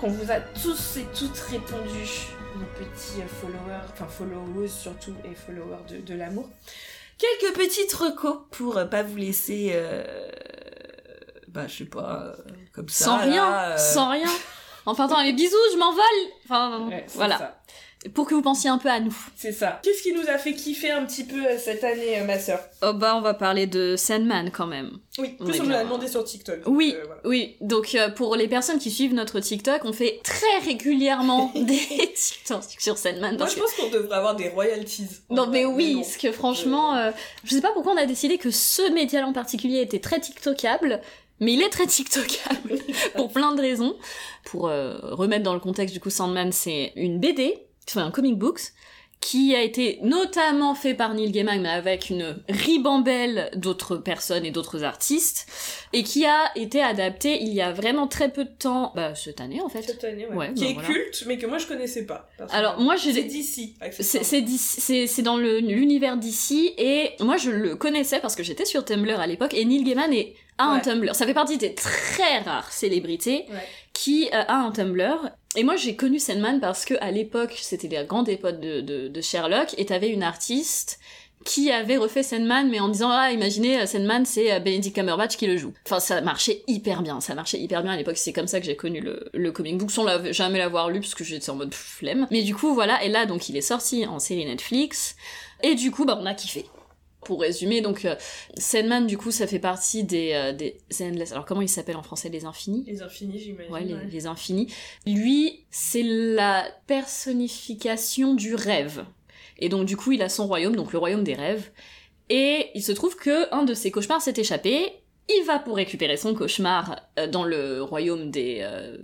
Qu'on vous a tous et toutes répondu, nos petits euh, followers, enfin followers surtout et followers de, de l'amour, quelques petites recos pour euh, pas vous laisser, euh, bah je sais pas, euh, comme ça. sans rien, là, euh, sans rien. Enfin, attends, les bisous, je m'envole. Enfin, ouais, voilà. ça. Pour que vous pensiez un peu à nous. C'est ça. Qu'est-ce qui nous a fait kiffer un petit peu euh, cette année, euh, ma sœur? Oh bah, on va parler de Sandman quand même. Oui, plus on nous l'a demandé sur TikTok. donc, Oui, euh, voilà. oui. Donc euh, pour les personnes qui suivent notre TikTok, on fait très régulièrement des TikToks sur Sandman. Moi, je que- pense qu'on devrait avoir des royalties. Non mais oui, parce que franchement, euh, je sais pas pourquoi on a décidé que ce média en particulier était très TikTokable, mais il est très TikTokable pour plein de raisons. Pour remettre dans le contexte du coup, Sandman c'est une BD, enfin un comic books, qui a été notamment fait par Neil Gaiman, mais avec une ribambelle d'autres personnes et d'autres artistes, et qui a été adapté il y a vraiment très peu de temps, bah cette année en fait. Cette année, ouais. Ouais, qui bah, est voilà. culte, mais que moi je connaissais pas. Alors moi j'ai c'est d'ici. c'est dans le- l'univers d'ici et moi je le connaissais parce que j'étais sur Tumblr à l'époque et Neil Gaiman est a un. Tumblr. Ça fait partie des très rares célébrités Ouais. Qui euh, a un Tumblr. Et moi j'ai connu Sandman parce que à l'époque c'était des grandes époques de, de, de Sherlock et t'avais une artiste qui avait refait Sandman mais en disant ah imaginez euh, Sandman c'est euh, Benedict Cumberbatch qui le joue. Enfin ça marchait hyper bien, ça marchait hyper bien à l'époque, c'est comme ça que j'ai connu le, le comic book sans la- jamais l'avoir lu parce que j'étais en mode flemme. Mais du coup voilà, et là donc il est sorti en série Netflix et du coup bah on a kiffé. Pour résumer, donc euh, Sandman du coup ça fait partie des, euh, des Endless. Alors comment il s'appelle en français Les Infinis? Les infinis, j'imagine. Ouais, les, ouais. les infinis. Lui, c'est la personnification du rêve. Et donc, du coup, il a son royaume, donc le royaume des rêves. Et il se trouve que un de ses cauchemars s'est échappé. Il va pour récupérer son cauchemar euh, dans le royaume des... euh,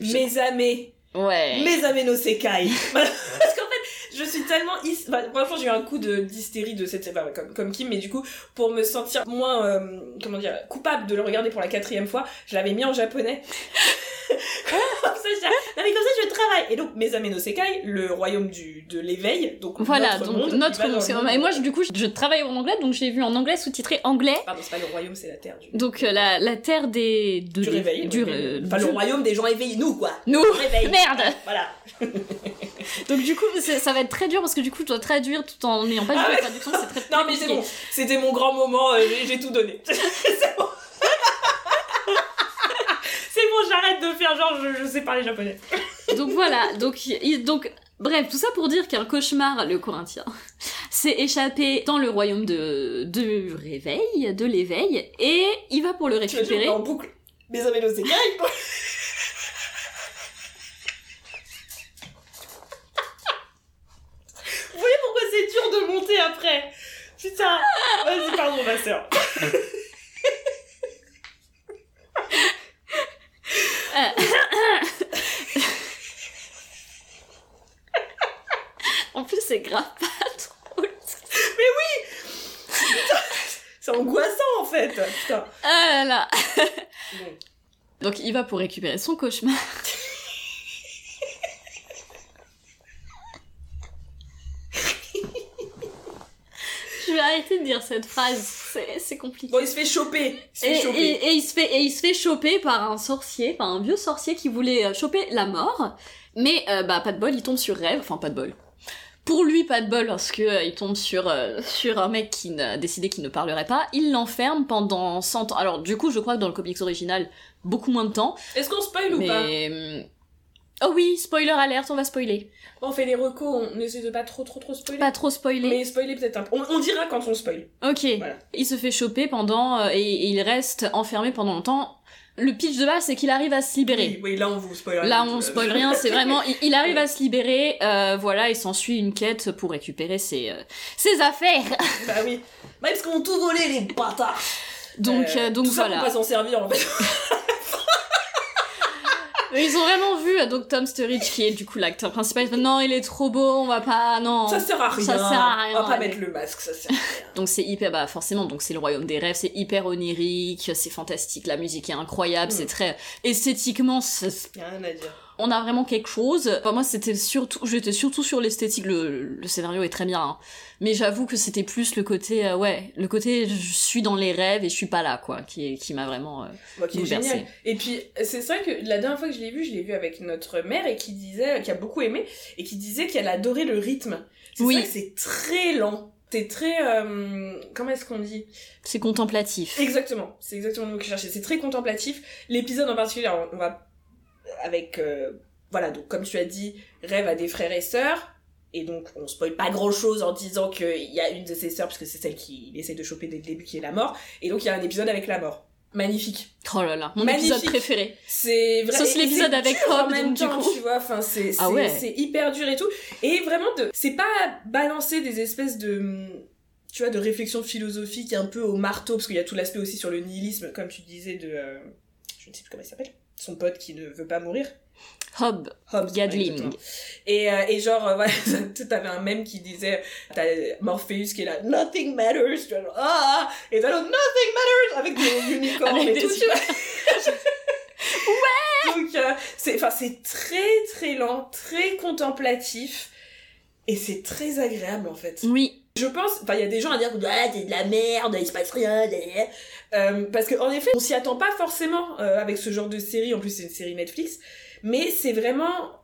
Mes amis. Ouais. Mes. Voilà. Parce qu'en fait, je suis tellement. hys- Enfin, franchement, j'ai eu un coup de- d'hystérie de cette. enfin, comme, comme Kim, mais du coup, pour me sentir moins. euh, comment dire Coupable de le regarder pour la quatrième fois, je l'avais mis en japonais. comme ça, je disais, non, mais comme ça, je travaille. Et donc, mes amis no sekai, le royaume du, de l'éveil. Donc, Voilà, notre donc monde, notre le monde. Et moi, je- du coup, je, je travaille en anglais, donc j'ai vu en anglais sous-titré anglais. Pardon, c'est pas le royaume, c'est la terre du. Donc euh, la, la terre des... De, du réveil. Du, euh, enfin, du- le royaume des gens éveillés, nous, quoi. Nous Réveil. Merde Voilà. Donc du coup, ça va être très dur parce que du coup, je dois traduire tout en n'ayant pas Ah tout ouais. traduction, c'est très, Non, mais c'est bon. C'était mon grand moment, euh, j'ai- j'ai tout donné. c'est bon. c'est bon, j'arrête de faire genre je, je sais parler japonais. Donc voilà, donc, il- donc bref, tout ça pour dire qu'un cauchemar, le corinthien, s'est échappé dans le royaume de, de réveil, de l'éveil, et il va pour le Tu récupérer. en boucle. Mes amis no sekai. Vous voyez pourquoi c'est dur de monter après Putain Vas-y, pardon, ma soeur. En plus, c'est grave pas trop. C'est angoissant en fait. Putain. Ah là là. Bon. Donc il va pour récupérer son cauchemar. Je vais arrêter de dire cette phrase, c'est compliqué. Bon, il se fait choper. Il se Et, fait choper. et- et il se fait, et il se fait choper par un sorcier, par un vieux sorcier qui voulait euh, choper la mort. Mais euh, bah pas de bol, il tombe sur rêve, enfin pas de bol. Pour lui, pas de bol parce que euh, il tombe sur euh, sur un mec qui a décidé qu'il ne parlerait pas. Il l'enferme pendant 100 ans. Alors du coup, je crois que dans le comics original, beaucoup moins de temps. Est-ce qu'on spoil ou pas? Oh oui, spoiler alerte, on va spoiler. On fait les recos, on essaie de pas trop trop trop spoiler. Pas trop spoiler. Mais spoiler peut-être un peu. On, on dira quand on spoil. Ok. Voilà. Il se fait choper pendant euh, et, et il reste enfermé pendant longtemps. Le pitch de base, c'est qu'il arrive à se libérer. Oui, oui, là on vous spoil rien Là, on spoil rien, c'est vraiment, il, il arrive à se libérer, euh, voilà, et s'ensuit une quête pour récupérer ses, euh, ses affaires. Bah oui. Bah parce qu'on tout volé les bâtards. Donc, euh, donc tout ça voilà. pour pas s'en servir en fait. Ils ont vraiment vu, euh, donc Tom Sturridge, qui est du coup l'acteur principal, non, il est trop beau, on va pas, non. Ça sert à rien. Ça sert à rien, On va pas mettre le masque, ça sert à rien. Donc c'est hyper, bah forcément, donc c'est le royaume des rêves, c'est hyper onirique, c'est fantastique, la musique est incroyable, Mm. c'est très esthétiquement, rien à dire. On a vraiment quelque chose. Enfin, moi, c'était surtout, j'étais surtout sur l'esthétique. Le, le scénario est très bien, hein. mais j'avoue que c'était plus le côté, euh, ouais, le côté je suis dans les rêves et je suis pas là, quoi, qui, qui m'a vraiment euh, Bah, qui est bouleversée. génial. Et puis, c'est vrai que la dernière fois que je l'ai vu, je l'ai vu avec notre mère et qui disait, qui a beaucoup aimé, et qui disait qu'elle adorait le rythme. C'est Oui. c'est très lent. C'est très, euh, comment est-ce qu'on dit? C'est contemplatif. Exactement. C'est exactement le mot que je cherchais. C'est très contemplatif. L'épisode en particulier, on va, avec, euh, voilà, donc, comme tu as dit, rêve à des frères et sœurs. Et donc, on spoil pas grand chose en disant qu'il y a une de ses sœurs, parce que c'est celle qu'il essaie de choper dès le début, qui est la mort. Et donc, il y a un épisode avec la mort. Magnifique. Oh là là, mon Magnifique. épisode préféré. C'est vrai. Sauf et l'épisode c'est avec en Hobbes, même donc, du temps, coup. tu vois. Enfin, c'est c'est Ah ouais. c'est hyper dur et tout. Et vraiment, de, c'est pas balancer des espèces de, tu vois, de réflexions philosophiques un peu au marteau, parce qu'il y a tout l'aspect aussi sur le nihilisme, comme tu disais de, euh, je ne sais plus comment il s'appelle, son pote qui ne veut pas mourir. Hob, Hobbes. Gadling. Et, euh, et genre, euh, voilà, tu t'avais un mème qui disait, t'as Morpheus qui est là, nothing matters, tu vois, genre, ah, et t'as l'autre, nothing matters, avec des unicornes Avec et des tout, tu vois. Donc, euh, c'est, enfin, c'est très, très lent, très contemplatif, et c'est très agréable, en fait. oui, Je pense, enfin, il y a des gens à dire que ah, c'est de la merde, il se passe rien, euh, parce qu'en effet, on s'y attend pas forcément euh, avec ce genre de série. En plus, c'est une série Netflix, mais c'est vraiment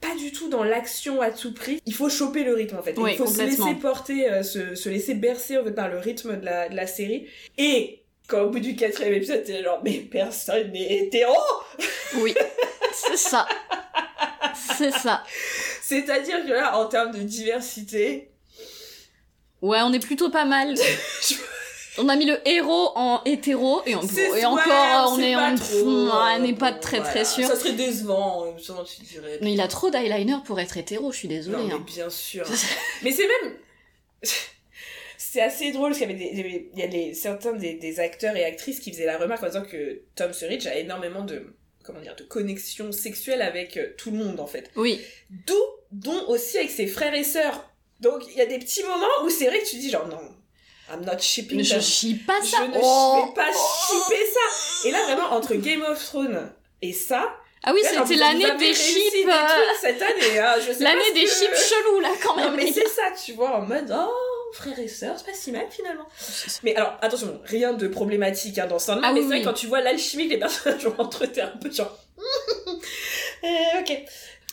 pas du tout dans l'action à tout prix. Il faut choper le rythme en fait. Oui, il faut se laisser porter, euh, se, se laisser bercer en fait par le rythme de la, de la série. Et quand au bout du quatrième épisode, t'es genre mais personne n'est hétéro. oui, c'est ça. C'est ça. C'est-à-dire que là, en termes de diversité, Ouais, on est plutôt pas mal. On a mis le héros en hétéro et, on, ouais, encore on est pas on, trop, on n'est pas très voilà. très sûr. Ça serait décevant, euh, dirais. Mais il a trop d'eyeliner pour être hétéro, je suis désolée. Non, mais hein. bien sûr. mais c'est même. C'est assez drôle parce qu'il y avait des, des- il y a des, certains des, des acteurs et actrices qui faisaient la remarque en disant que Tom Sturridge a énormément de comment dire de connexions sexuelles avec euh, tout le monde en fait. Oui, D'où dont aussi avec ses frères et sœurs. Donc il y a des petits moments où c'est vrai que tu dis genre non, I'm not shipping je chie pas Je ça. ne Oh. vais pas shipper ça. Et là vraiment entre Game of Thrones et ça, Ah oui, c'était l'année des chips. euh, cette année. hein, je sais L'année ce des que- chips chelous là quand non même. mais c'est ça, tu vois, en mode oh frère et sœur, c'est pas si mal finalement. Mais alors attention, rien de problématique hein, dans Sandman, Ah mais oui, c'est vrai oui. quand tu vois l'alchimie que les personnages ont entre eux, t'es un peu genre. Eh, ok.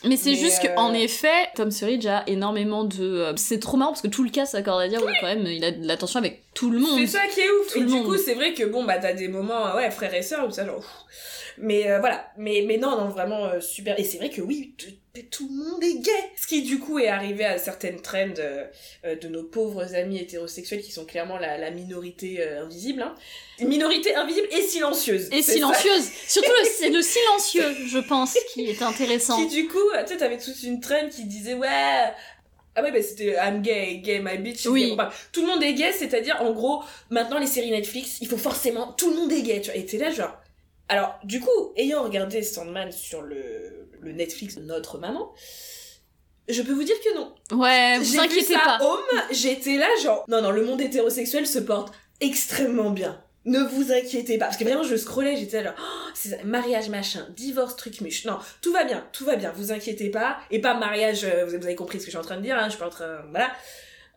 Mais c'est juste euh, qu'en effet, Tom Sturridge a énormément de. euh, C'est trop marrant parce que tout le cas s'accorde à dire oui, quand même, il a de l'attention avec tout le monde. C'est ça qui est ouf. Tout et le du monde. coup, c'est vrai que bon bah t'as des moments euh, ouais frère et sœur ou ça genre. ouf. Mais euh, voilà, mais mais non non vraiment euh, super. Et c'est vrai que oui, tout, tout le monde est gay. Ce qui du coup est arrivé à certaines trends euh, euh, de nos pauvres amis hétérosexuels qui sont clairement la, la minorité euh, invisible. Hein. Une minorité invisible et silencieuse. Et silencieuse. Surtout, le- c'est le silencieux, je pense, qui est intéressant. Qui du coup, tu sais, t'avais toute une trend qui disait ouais. Ah ouais, bah c'était I'm gay, gay, my bitch. Oui. gay. Tout le monde est gay, c'est-à-dire en gros, maintenant les séries Netflix, il faut forcément. Tout le monde est gay, tu vois. Et t'es là, genre. Alors, du coup, ayant regardé Sandman sur le, le Netflix de notre maman, je peux vous dire que non. Ouais, vous inquiétez pas. home, j'étais là, genre. Non, non, le monde hétérosexuel se porte extrêmement bien. Ne vous inquiétez pas. Parce que vraiment, je scrollais, j'étais là, oh, c'est mariage machin, divorce truc muche. Non, tout va bien, tout va bien, vous inquiétez pas. Et pas mariage, euh, vous avez compris ce que je suis en train de dire, hein, je suis pas en train, voilà.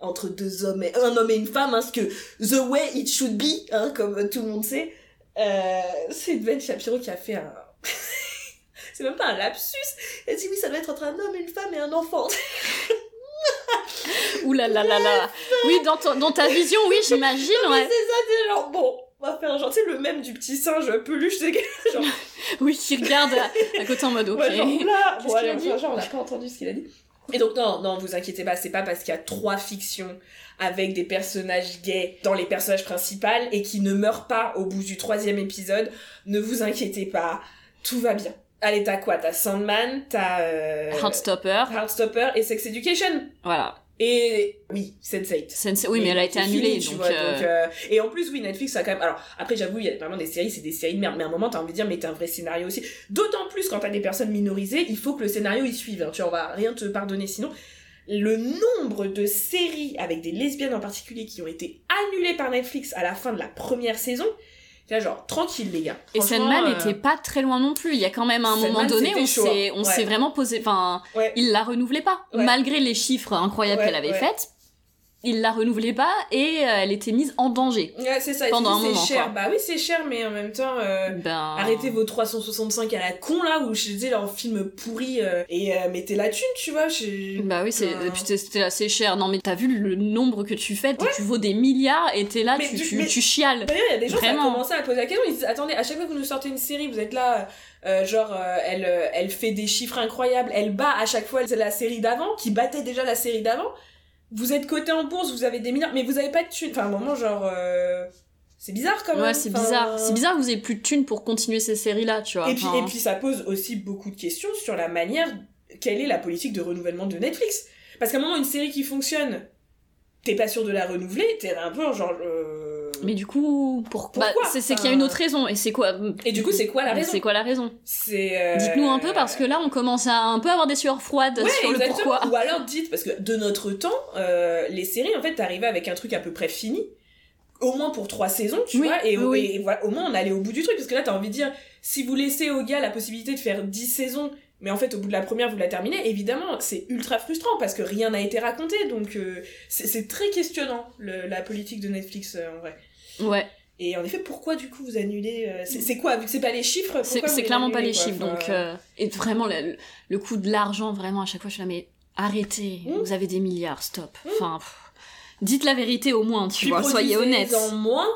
Entre deux hommes et un homme et une femme, hein, ce que the way it should be, hein, comme tout le monde sait. Euh, c'est Ben Shapiro qui a fait un. c'est même pas un lapsus. Elle dit oui, ça doit être entre un homme, une femme et un enfant. Ouh là là là là. Oui, dans, ton- dans ta vision, oui, j'imagine, ouais. c'est ça, c'est genre, bon, on va faire genre, tu sais, le même du petit singe peluche, c'est genre, Oui, qui regarde à, à côté en mode ok. ouais, genre, là, bon, on n'a pas entendu ce qu'il a dit. Et donc, non, non, vous inquiétez pas, c'est pas parce qu'il y a trois fictions avec des personnages gays dans les personnages principaux et qui ne meurent pas au bout du troisième épisode. Ne vous inquiétez pas, tout va bien. Allez, t'as quoi? T'as Sandman, t'as euh, Heartstopper, Heartstopper et Sex Education. voilà. Et oui, Sense8. Sense- Oui, mais elle a été annulée, fini, tu donc. vois, euh, donc, euh, Et en plus, oui, Netflix a quand même. Alors, après, j'avoue, il y a vraiment des séries, c'est des séries de merde. Mais à un moment, t'as envie de dire, mais t'as un vrai scénario aussi. D'autant plus quand t'as des personnes minorisées, il faut que le scénario y suive. hein. Tu vois, on va rien te pardonner sinon. Le nombre de séries avec des lesbiennes en particulier qui ont été annulées par Netflix à la fin de la première saison, Là, genre, tranquille, les gars. Et Sandman euh, était pas très loin non plus. Il y a quand même un Sandman, moment donné, c'était on s'est, hein. on Ouais. s'est vraiment posé, enfin, Ouais. il la renouvelait pas. Ouais. Malgré les chiffres incroyables Ouais, qu'elle avait ouais. faites, il la renouvelait pas et euh, elle était mise en danger. Ouais, c'est ça. Pendant dis, un moment, C'est cher. quoi. Bah oui, c'est cher, mais en même temps, euh, Ben. arrêtez vos 365 à la con, là, où je disais leur film pourri, euh, et euh, mettez la thune, tu vois. je- Bah oui, c'est, c'était- assez cher. Non mais t'as vu le nombre que tu fais, tu vaux des milliards et t'es là, Mais tu, tu, mais- tu chiales. D'ailleurs, il y a des gens qui ont commencé à poser la question. Ils disent Attendez, à chaque fois que vous nous sortez une série, vous êtes là, euh, genre, euh, elle, euh, elle fait des chiffres incroyables, elle bat à chaque fois la série d'avant, qui battait déjà la série d'avant. Vous êtes coté en bourse, vous avez des milliards, mais vous avez pas de thunes. Enfin, à un moment, genre. euh, C'est bizarre quand même. Ouais, c'est Enfin, bizarre. C'est bizarre que vous ayez plus de thunes pour continuer ces séries-là, tu vois. Et puis, Enfin, et puis ça pose aussi beaucoup de questions sur la manière, quelle est la politique de renouvellement de Netflix Parce qu'à un moment, une série qui fonctionne, t'es pas sûr de la renouveler, t'es un peu genre... euh, Mais du coup, pour... Pourquoi bah, c'est, qu'il y a une autre raison. Et c'est quoi Et du coup, c'est quoi la raison C'est quoi la raison euh, Dites-nous un peu parce que là, on commence à un peu avoir des sueurs froides Ouais, sur le pourquoi. Ou alors dites, parce que de notre temps, euh, les séries, en fait, t'arrivais avec un truc à peu près fini, au moins pour trois saisons, tu Oui, vois, et, au- oui. et voilà, au moins on allait au bout du truc, parce que là, t'as envie de dire, si vous laissez au gars la possibilité de faire 10 saisons, mais en fait, au bout de la première, vous la terminez, évidemment, c'est ultra frustrant, parce que rien n'a été raconté, donc euh, c'est c'est très questionnant, le- la politique de Netflix, euh, en vrai. Ouais, Et en effet, pourquoi, du coup, vous annulez... euh, c'est quoi, vu que c'est pas les chiffres c'est, clairement pas les quoi chiffres. Donc, euh, et vraiment, le, le coût de l'argent, vraiment, à chaque fois, je suis là, mais arrêtez, Mm. vous avez des milliards, stop. Mm. Enfin, pff, dites la vérité au moins, tu puis vois, soyez honnêtes. produisez-en moins,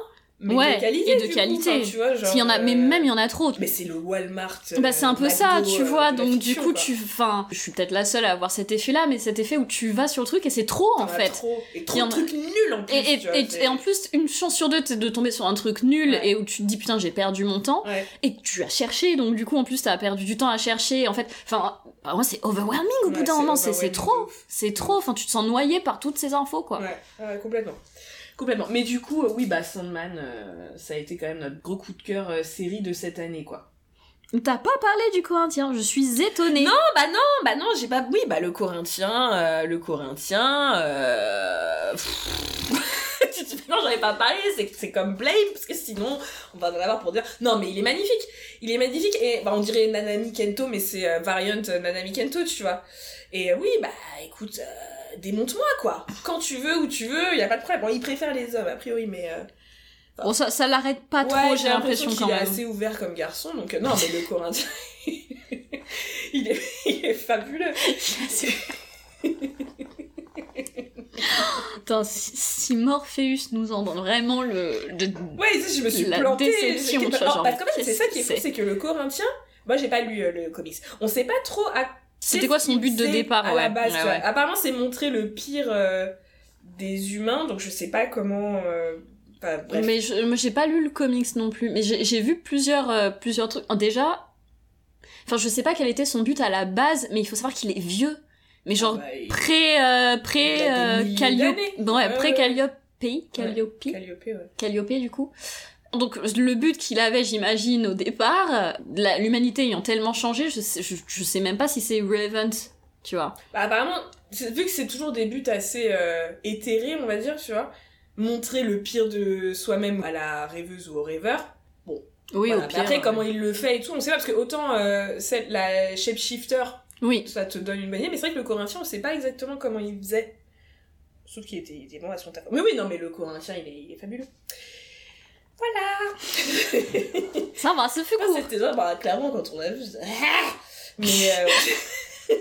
mais Ouais, de qualité, et de coup, qualité. enfin, tu vois, genre, y en a, mais euh, même il y en a trop. Mais c'est le Walmart. Bah c'est un peu ça, tu vois, donc du coup tu tu... Enfin, je suis peut-être la seule à avoir cet effet-là, mais cet effet où tu vas sur le truc et c'est trop en fait. Trop. Et trop en de a- trucs nuls en plus. Et, et, tu vois, et, c'est- et en plus, une chance sur deux de tomber sur un truc nul Ouais. et où tu te dis putain j'ai perdu mon temps Ouais. et que tu as cherché, donc du coup en plus t'as perdu du temps à chercher, en fait, enfin, bah, moi c'est overwhelming au bout d'un moment, c'est trop, c'est trop, enfin tu te sens noyé par toutes ces infos quoi. Ouais, complètement. Complètement. Mais du coup, euh, oui, bah Sandman, euh, ça a été quand même notre gros coup de cœur euh, série de cette année, quoi. T'as pas parlé du Corinthien, je suis étonnée. Non, bah non, bah non, j'ai pas. Oui, bah le Corinthien, euh, le Corinthien. Non, j'en ai pas parlé, c'est comme Blame, parce que sinon, on va en avoir pour dire. Non, mais il est magnifique. Il est magnifique, et bah, on dirait Nanami Kento, mais c'est variant Nanami Kento, tu vois. Et oui, bah écoute, euh, démonte-moi, quoi. Quand tu veux, où tu veux, y a pas de problème. Bon, il préfère les hommes, a priori, mais. euh, Bon, ça, ça l'arrête pas trop, Ouais, j'ai l'impression qu'il est assez ouvert comme garçon, donc euh, non, mais le Corinthien, il est, il est fabuleux. Putain, si, Morpheus nous en donne vraiment le. le- Ouais, je me suis La plantée. déception, tu vois, genre, parce c'est ça qui est fou, c'est- c'est que le Corinthien, moi j'ai pas lu euh, le comics, on sait pas trop à. C'était quoi son but de départ, à ouais. la base, Ouais. Apparemment, c'est montrer le pire euh, des humains, donc je sais pas comment. euh, bref. Mais je, j'ai pas lu le comics non plus. Mais j'ai vu plusieurs, euh, plusieurs trucs. Déjà, enfin, je sais pas quel était son but à la base, mais il faut savoir qu'il est vieux. Mais genre, Ah bah, pré, euh, pré, euh, Calliope. d'années. Ouais, pré. Calliope. Calliope. Calliope, ouais. Calliope, du coup. Donc, le but qu'il avait, j'imagine, au départ, euh, l'humanité ayant tellement changé, je sais, je, je sais même pas si c'est relevant, tu vois. Bah, apparemment, vu que c'est toujours des buts assez euh, éthérés, on va dire, tu vois, montrer le pire de soi-même à la rêveuse ou au rêveur. Oui, Voilà. au pire. Après, comment il le fait et tout, on sait pas, parce que autant euh, la shapeshifter, Oui. ça te donne une manière, mais c'est vrai que le corinthien, on sait pas exactement comment il faisait. Sauf qu'il était, il était bon à son taf. Mais oui, non, mais le corinthien, il est, il est fabuleux. Voilà Ça va, ce fut Ah, court. C'était ça, bah, clairement, quand on a vu, Mais... euh,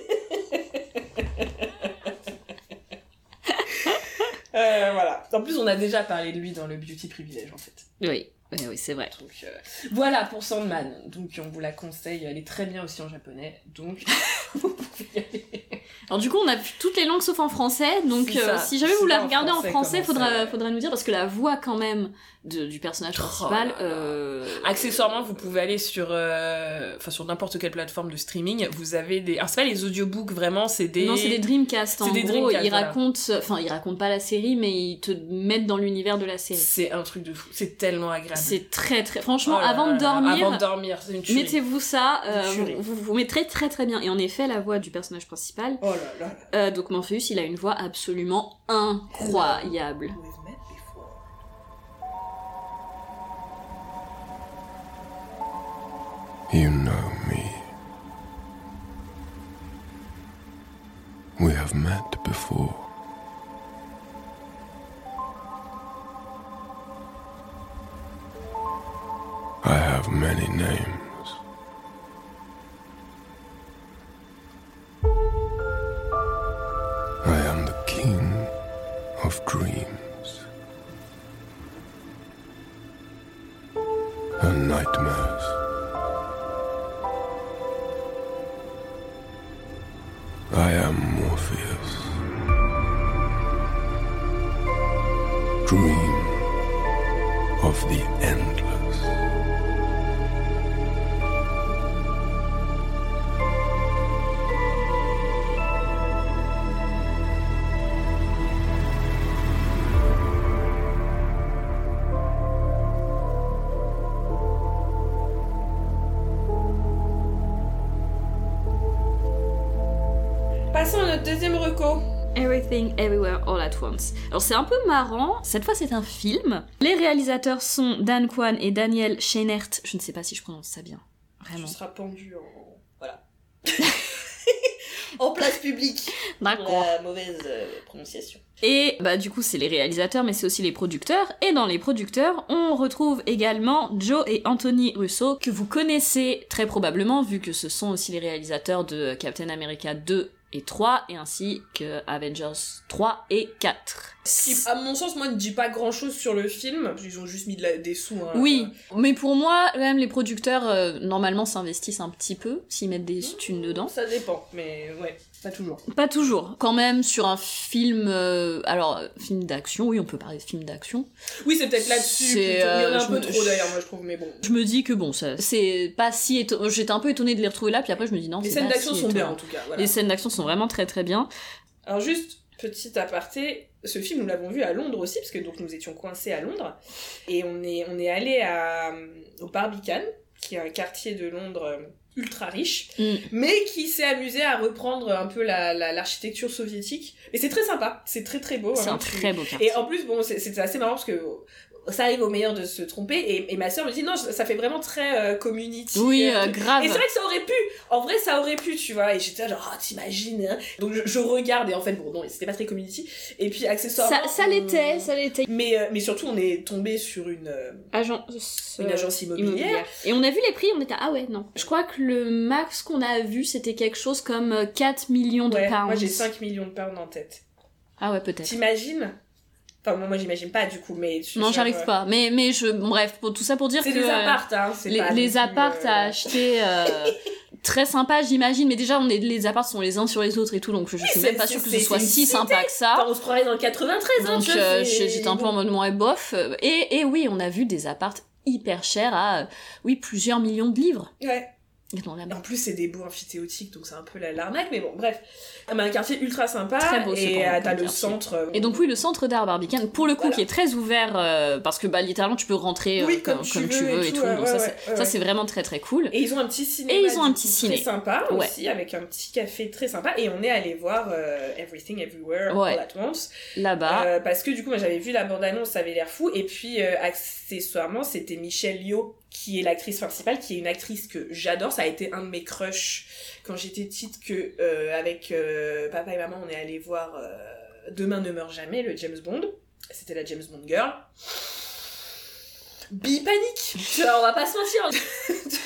Euh, voilà. En plus, on a déjà parlé de lui dans le Beauty Privilege, en fait. Oui, oui, oui, c'est vrai. Donc, euh, voilà pour Sandman. Donc, on vous la conseille. Elle est très bien aussi en japonais. Donc, vous pouvez y aller. Alors du coup, on a toutes les langues sauf en français, donc euh, si jamais vous la regardez en français faudra, faudra nous dire, parce que la voix quand même de- du personnage Oh principal... euh, Accessoirement, vous pouvez aller sur, euh, sur n'importe quelle plateforme de streaming. Vous avez des. Alors, c'est pas les audiobooks vraiment, c'est des. Non, c'est des Dreamcast. En C'est des gros, Dreamcast, ils voilà. racontent, enfin, ils racontent pas la série, mais ils te mettent dans l'univers de la série. C'est un truc de fou. C'est tellement agréable. C'est très très. Franchement, Oh là avant de là là. dormir, Avant de dormir, c'est une tuerie. mettez-vous ça. euh, vous, vous vous mettrez très très bien. Et en effet, la voix du personnage principal, Oh là euh, donc Morpheus, il a une voix absolument incroyable. You know me. We have met before. I have many names. Dreams and nightmares. I am Morpheus. Dream Alors c'est un peu marrant, cette fois c'est un film. Les réalisateurs sont Dan Kwan et Daniel Scheinert. Je ne sais pas si je prononce ça bien. Tu Vraiment. seras pendu en... Voilà. en place publique. D'accord. La mauvaise euh, prononciation. Et bah du coup c'est les réalisateurs mais c'est aussi les producteurs. Et dans les producteurs on retrouve également Joe et Anthony Russo que vous connaissez très probablement vu que ce sont aussi les réalisateurs de Captain America 2 et 3 et ainsi que Avengers 3 et 4. Ce qui, à mon sens, moi, ne dit pas grand chose sur le film. Ils ont juste mis de la- des sous. hein. Oui, mais pour moi, même, les producteurs, euh, normalement, s'investissent un petit peu, s'ils mettent des thunes dedans. Ça dépend, mais ouais, pas toujours. Pas toujours. Quand même, sur un film... euh, alors, euh, film d'action, oui, on peut parler de film d'action. Oui, c'est peut-être là-dessus. Il y en a euh, un je peu me- trop d'ailleurs, moi je trouve, mais bon. Je me dis que bon, ça, c'est pas si. J'étais un peu étonnée de les retrouver là, puis après, je me dis non, Les scènes d'action si sont bien en tout cas. Voilà. Les scènes d'action sont vraiment très très bien. Alors juste, petit aparté, ce film nous l'avons vu à Londres aussi, parce que donc nous étions coincés à Londres, et on est, on est allé à, au Barbican, qui est un quartier de Londres euh, ultra riche, Mm. mais qui s'est amusé à reprendre un peu la- la- l'architecture soviétique. Et c'est très sympa, c'est très très beau. C'est vraiment, un très beau quartier. Et en plus, bon, c'est- assez marrant parce que ça arrive au meilleur de se tromper, et, et ma soeur me dit non, ça fait vraiment très euh, community. Oui, euh, euh, grave. Et c'est vrai que ça aurait pu, en vrai ça aurait pu, tu vois, et j'étais genre, ah t'imagines, hein. Donc je, je regarde, et en fait, bon, non, c'était pas très community, et puis accessoirement... Ça, l'était, ça l'était. Mais, mais surtout, on est tombé sur une, euh, Agence, une agence immobilière. Et on a vu les prix, on était ah ouais, non. Je crois que le max qu'on a vu, c'était quelque chose comme euh, 4 millions de Ouais, pounds. moi j'ai 5 millions de pounds en tête. Ah ouais, peut-être. T'imagines Enfin, moi, j'imagine pas du coup, mais... Non, j'arrive euh, pas. Mais, mais je, bref, pour, tout ça pour dire C'est que des euh, appartes, hein, c'est les, pas les appartes à acheter euh, très sympa, j'imagine. Mais déjà, on est, les apparts sont les uns sur les autres et tout, donc je, je suis c'est- même pas c'est- sûre que c'est- ce soit c'est si sympa que ça. Enfin, on se croirait dans le 93, hein, Donc euh, c'est- j'étais un peu en mode moins bof. Et, et oui, on a vu des appartes hyper chers à, oui, plusieurs millions de livres. Ouais. En plus, c'est des beaux amphithéotiques, donc c'est un peu la- l'arnaque, mais bon, bref. Mais un quartier ultra sympa, Très beau, et euh, t'as le centre. euh, Et donc oui, le centre d'art Barbican, pour le coup, Voilà. qui est très ouvert, euh, parce que bah littéralement tu peux rentrer euh, Oui, comme, comme tu comme tu veux et et tout, ouais, donc ouais, ça, c'est- ouais, ça ouais. c'est vraiment très très cool. Et ils ont un petit cinéma. Et ils ont un petit ciné. Très sympa aussi, avec un petit café très sympa. Et on est allé voir euh, Everything Everywhere Ouais. All at Once. Là-bas, Euh, parce que du coup, moi j'avais vu la bande-annonce, ça avait l'air fou. Et puis, euh, accessoirement, c'était Michelle Yeoh, qui est l'actrice principale, qui est une actrice que j'adore. Ça a été un de mes crushs quand j'étais petite, que euh, avec euh, papa et maman, on est allé voir euh, Demain ne meurt jamais, le James Bond. C'était la James Bond Girl. Bipanique On va pas se mentir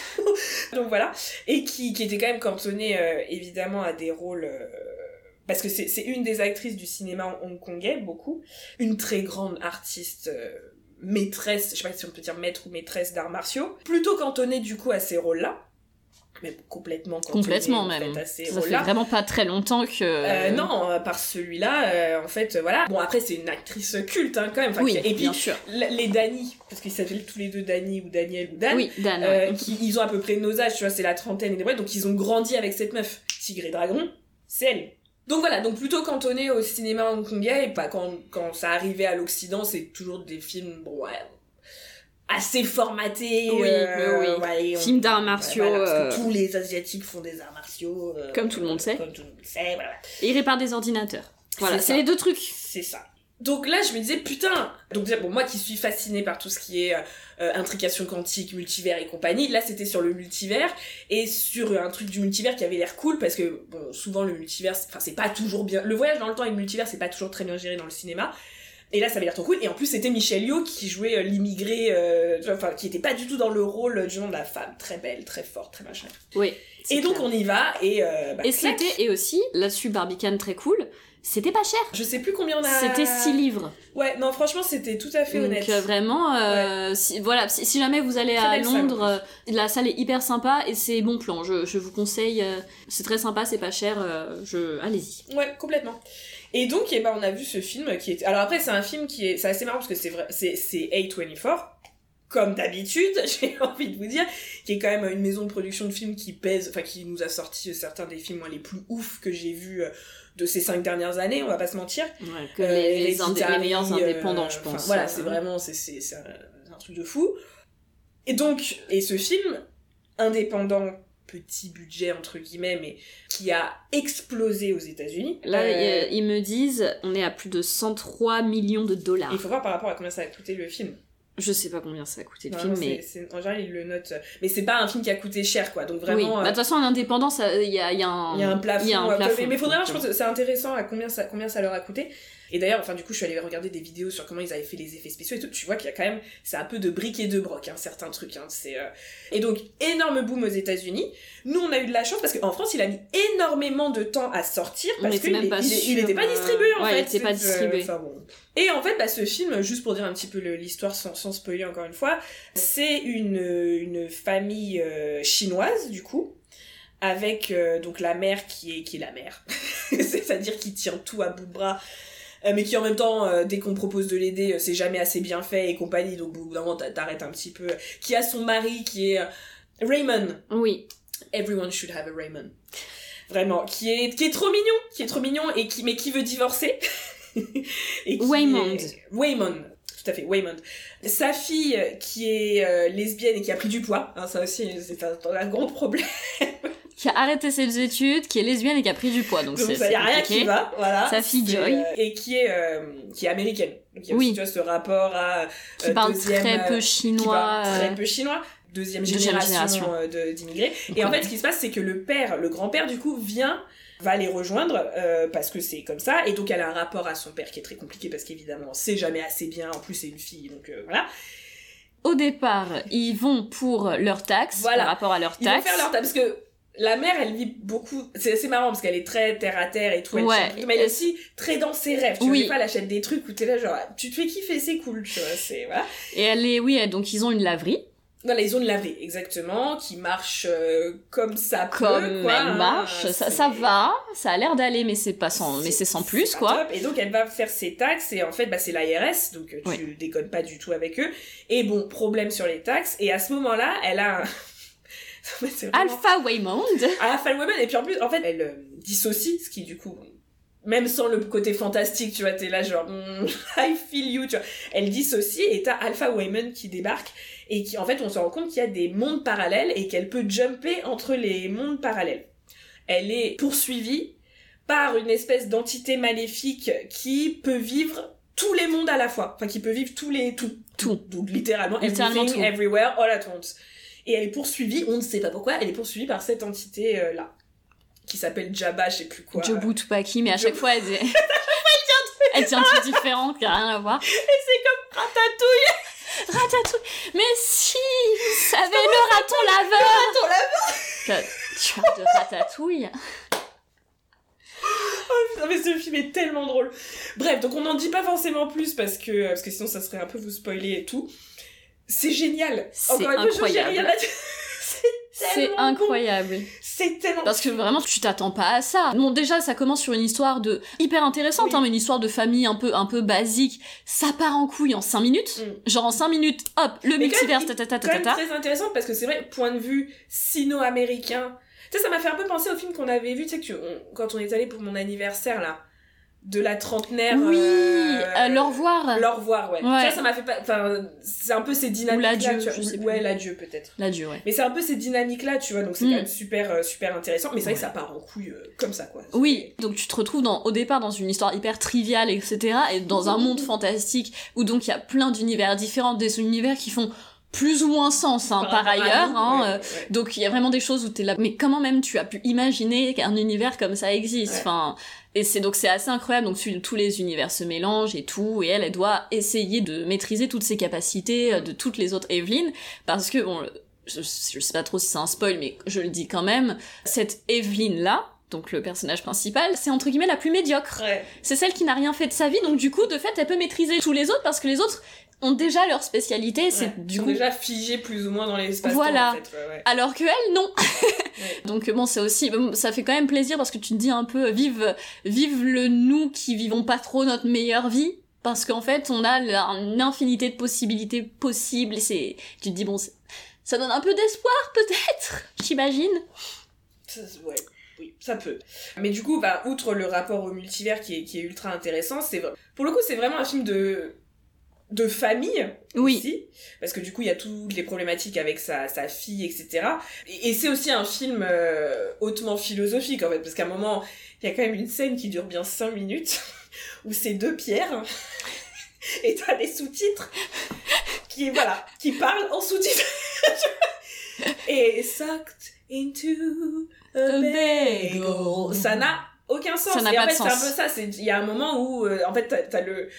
Donc voilà. Et qui, qui était quand même cantonnée euh, évidemment à des rôles... euh, parce que c'est c'est une des actrices du cinéma hongkongais, beaucoup. Une très grande artiste... euh, maîtresse, je sais pas si on peut dire maître ou maîtresse d'arts martiaux, plutôt cantonnée du coup à ces rôles-là, mais complètement complètement en même. fait, à ces Ça fait rôles-là. vraiment pas très longtemps que. Euh, non, euh, par celui-là, euh, en fait, euh, voilà. Bon, après, c'est une actrice culte, hein, quand même. Enfin, oui, et puis, sûr. les Dani, parce qu'ils s'appellent tous les deux Dani ou Daniel ou Dan, Oui, Dan. euh, ouais. qui, ils ont à peu près nos âges, tu vois, c'est la trentaine et des donc ils ont grandi avec cette meuf. Tigre et Dragon, c'est elle. Donc voilà, donc plutôt cantonné au cinéma hongkongais, et pas quand, quand ça arrivait à l'Occident, c'est toujours des films, bon, ouais, assez formatés. Oui, euh, oui, ouais, on- Films d'arts martiaux, voilà, parce que euh, tous les Asiatiques font des arts martiaux. euh, Comme tout le monde sait. Comme tout le monde sait, voilà. Et il répare des ordinateurs. Voilà, C'est les deux trucs. C'est ça. Donc là, je me disais, putain Donc bon, moi qui suis fascinée par tout ce qui est euh, intrication quantique, multivers et compagnie, là c'était sur le multivers, et sur un truc du multivers qui avait l'air cool, parce que, bon, souvent le multivers, enfin c'est pas toujours bien... Le voyage dans le temps et le multivers, c'est pas toujours très bien géré dans le cinéma, et là, ça avait l'air trop cool. Et en plus, c'était Michel Yeoh qui jouait euh, l'immigré, euh, enfin, qui était pas du tout dans le rôle du nom de la femme. Très belle, très forte, très machin. Oui. Et donc, on y va, et euh, bah, Et c'était, et aussi, là-dessus, Barbicane très cool, c'était pas cher. Je sais plus combien on a... C'était 6 livres. Ouais, non, franchement, c'était tout à fait Donc honnête. euh, vraiment, euh, si, voilà, si, si jamais vous allez à Londres, euh, la salle est hyper sympa et c'est bon plan. Je, je vous conseille, euh, c'est très sympa, c'est pas cher. je, allez-y. Ouais, complètement. Et donc, eh ben, on a vu ce film qui est... Alors après, c'est un film qui est... C'est assez marrant parce que c'est vrai... C'est c'est A24, comme d'habitude, j'ai envie de vous dire, qui est quand même une maison de production de films qui pèse... Enfin, qui nous a sorti certains des films moi, les plus ouf que j'ai vus de ces cinq dernières années, on va pas se mentir. que Euh, les, les, indé- Hereditary, les meilleurs euh, indépendants, je enfin, pense. voilà, euh, c'est vraiment... C'est un, un truc de fou. Et donc, et ce film, indépendant, petit budget, entre guillemets, mais qui a explosé aux États-Unis. Là, Euh, ils me disent, on est à plus de 103 millions de dollars. Il faut voir par rapport à combien ça a coûté le film. Je sais pas combien ça a coûté le Vraiment, film, mais. c'est- c'est- en général, ils le notent. Mais c'est pas un film qui a coûté cher, quoi. Donc Oui, vraiment, bah, euh, de toute façon, en indépendant, ça- il y a, y a un. il y a un plafond. il y a un euh, plafond, mais faudrait voir, je pense que c'est intéressant à combien ça, combien ça leur a coûté. Et d'ailleurs, enfin, du coup, je suis allée regarder des vidéos sur comment ils avaient fait les effets spéciaux et tout. Tu vois qu'il y a quand même, c'est un peu de briques et de broc, hein, certains trucs. Hein, c'est, euh, Et donc, énorme boom aux États-Unis. Nous, on a eu de la chance parce qu'en France, il a mis énormément de temps à sortir parce qu'il est- pas il, pas euh, distribué en ouais, fait. il était pas euh, distribué. enfin, bon. Et en fait, bah, ce film, juste pour dire un petit peu l'histoire sans, sans spoiler encore une fois, c'est une, une famille euh, chinoise du coup avec euh, donc la mère qui est qui est la mère, c'est-à-dire qui tient tout à bout de bras, mais qui en même temps, euh, dès qu'on propose de l'aider, euh, c'est jamais assez bien fait et compagnie, donc au bout d'un moment t'a- t'arrêtes un petit peu. Qui a son mari qui est euh, Raymond, Oui. everyone should have a Raymond, vraiment, qui est qui est trop mignon, qui est trop mignon et qui mais qui veut divorcer. et qui Waymond. est- Waymond. Tout à fait, Waymond. Sa fille, euh, qui est euh, lesbienne et qui a pris du poids, hein, ça aussi, c'est un, un gros problème. Qui a arrêté ses études, qui est lesbienne et qui a pris du poids. Donc, Donc ça y a rien qui va, voilà. Sa fille Joy. euh, et qui est euh, qui est américaine. Donc il y a Oui. aussi tu vois, ce rapport à Qui euh, parle deuxième, très peu euh, qui chinois. parle très euh, peu chinois. Deuxième Deuxième génération, génération. d'immigrés. Et en fait, ce qui se passe, c'est que le père, le grand-père, du coup, vient, va les rejoindre, euh, parce que c'est comme ça. Et donc, elle a un rapport à son père qui est très compliqué, parce qu'évidemment, c'est jamais assez bien. En plus, c'est une fille, donc euh, voilà. Au départ, ils vont pour leurs taxes, Voilà. par rapport à leurs Ils vont faire leur table, parce que la mère, elle vit beaucoup. C'est assez marrant parce qu'elle est très terre à terre et tout. Elle Ouais. mais elle est aussi très dans ses rêves. Tu Oui. vois, fois, elle achète des trucs où t'es là, genre, tu te fais kiffer, c'est cool, tu vois. C'est voilà. Et elle est, oui, donc ils ont une laverie. Voilà, ils ont une laverie, exactement, qui marche euh, comme ça peut, Comme quoi, elle hein, marche, ça, va, ça a l'air d'aller, mais c'est pas sans, mais c'est sans plus, pas quoi. top. Et donc elle va faire ses taxes et en fait bah, c'est l'IRS, donc euh, tu Oui. déconnes pas du tout avec eux. Et bon, problème sur les taxes. Et à ce moment-là, elle a un... Vraiment- Alpha Waymond. Alpha Woman et puis en plus en fait elle euh, dissocie, ce qui du coup même sans le côté fantastique, tu vois, t'es là genre mm, I feel you, tu vois. Elle dissocie et t'as Alpha Wayman qui débarque et qui en fait on se rend compte qu'il y a des mondes parallèles et qu'elle peut jumper entre les mondes parallèles. Elle est poursuivie par une espèce d'entité maléfique qui peut vivre tous les mondes à la fois, enfin qui peut vivre tous les tout Tout. donc littéralement, Littéralement everything, tout. everywhere, all at once. Et elle est poursuivie, on ne sait pas pourquoi, elle est poursuivie par cette entité euh, qui s'appelle Jabba, je sais plus quoi. Jobu Tupaki, mais à chaque fois, elle dit... elle dit un truc différent qui a rien à voir. Et c'est comme Ratatouille, Ratatouille. Mais si, vous savez, le raton laveur. ton laveur. Que- Tu parles de ratatouille. Non mais ce film est tellement drôle. Bref, donc on n'en dit pas forcément plus parce que parce que sinon ça serait un peu vous spoiler et tout. C'est génial. C'est incroyable. C'est C'est bon. incroyable. C'est tellement Parce que vraiment, tu t'attends pas à ça. Bon, déjà, ça commence sur une histoire de hyper intéressante, Oui. hein, mais une histoire de famille un peu, un peu basique. Ça part en couille en 5 minutes. Mm. Genre en 5 minutes, hop, le Mais quand multivers, même, ta ta ta ta. très intéressante parce que c'est vrai, point de vue sino-américain. Tu sais, ça m'a fait un peu penser au film qu'on avait vu, tu sais, que tu- on- quand on est allé pour mon anniversaire là. De la trentenaire. Oui, euh, euh, le revoir. Le revoir, ouais. Ouais. Ça, ça m'a fait pas. Enfin, c'est un peu ces dynamiques. l'adieu, je sais. Ouais, l'adieu peut-être. L'adieu, ouais. Mais c'est un peu ces dynamiques-là, tu vois, donc c'est Mm. quand même super, euh, super intéressant. Mais c'est vrai que ça part en couille euh, comme ça, quoi. Oui, donc tu te retrouves dans, au départ dans une histoire hyper triviale, etc. Et dans un monde fantastique où donc il y a plein d'univers différents, des univers qui font plus ou moins sens hein, par, ailleurs. nous, hein, ouais, euh, ouais. Donc il y a vraiment des choses où t'es là, mais comment même tu as pu imaginer qu'un univers comme ça existe Ouais. Enfin, et c'est donc c'est assez incroyable. Donc tu- tous les univers se mélangent et tout, et elle, elle doit essayer de maîtriser toutes ses capacités euh, de toutes les autres Evelyn, parce que bon, je, je sais pas trop si c'est un spoil, mais je le dis quand même, cette Evelyn là. Donc le personnage principal, c'est entre guillemets la plus médiocre. Ouais. C'est celle qui n'a rien fait de sa vie, donc du coup, de fait, elle peut maîtriser tous les autres parce que les autres ont déjà leur spécialité. C'est Ouais. du sont coup déjà figés plus ou moins dans l'espace. Voilà. En fait, ouais, ouais. alors que elle non donc bon c'est aussi ça fait quand même plaisir parce que tu te dis un peu vive vive le nous qui vivons pas trop notre meilleure vie parce qu'en fait on a une infinité de possibilités possibles et c'est tu te dis bon ça donne un peu d'espoir peut-être j'imagine ouais, oui, ça peut. Mais du coup, bah, outre le rapport au multivers qui est, qui est ultra intéressant, c'est pour le coup, c'est vraiment un film de de famille oui aussi, parce que du coup, il y a toutes les problématiques avec sa, sa fille, etc. Et, et c'est aussi un film euh, hautement philosophique, en fait, parce qu'à un moment, il y a quand même une scène qui dure bien 5 minutes, où c'est deux pierres, et t'as des sous-titres qui, voilà, qui parlent en sous-titres. et sucked into a bagel. Ça n'a aucun sens. Ça n'a et en pas de fait, c'est un sens. peu ça. Il y a un moment où, euh, en fait, t'as, t'as le.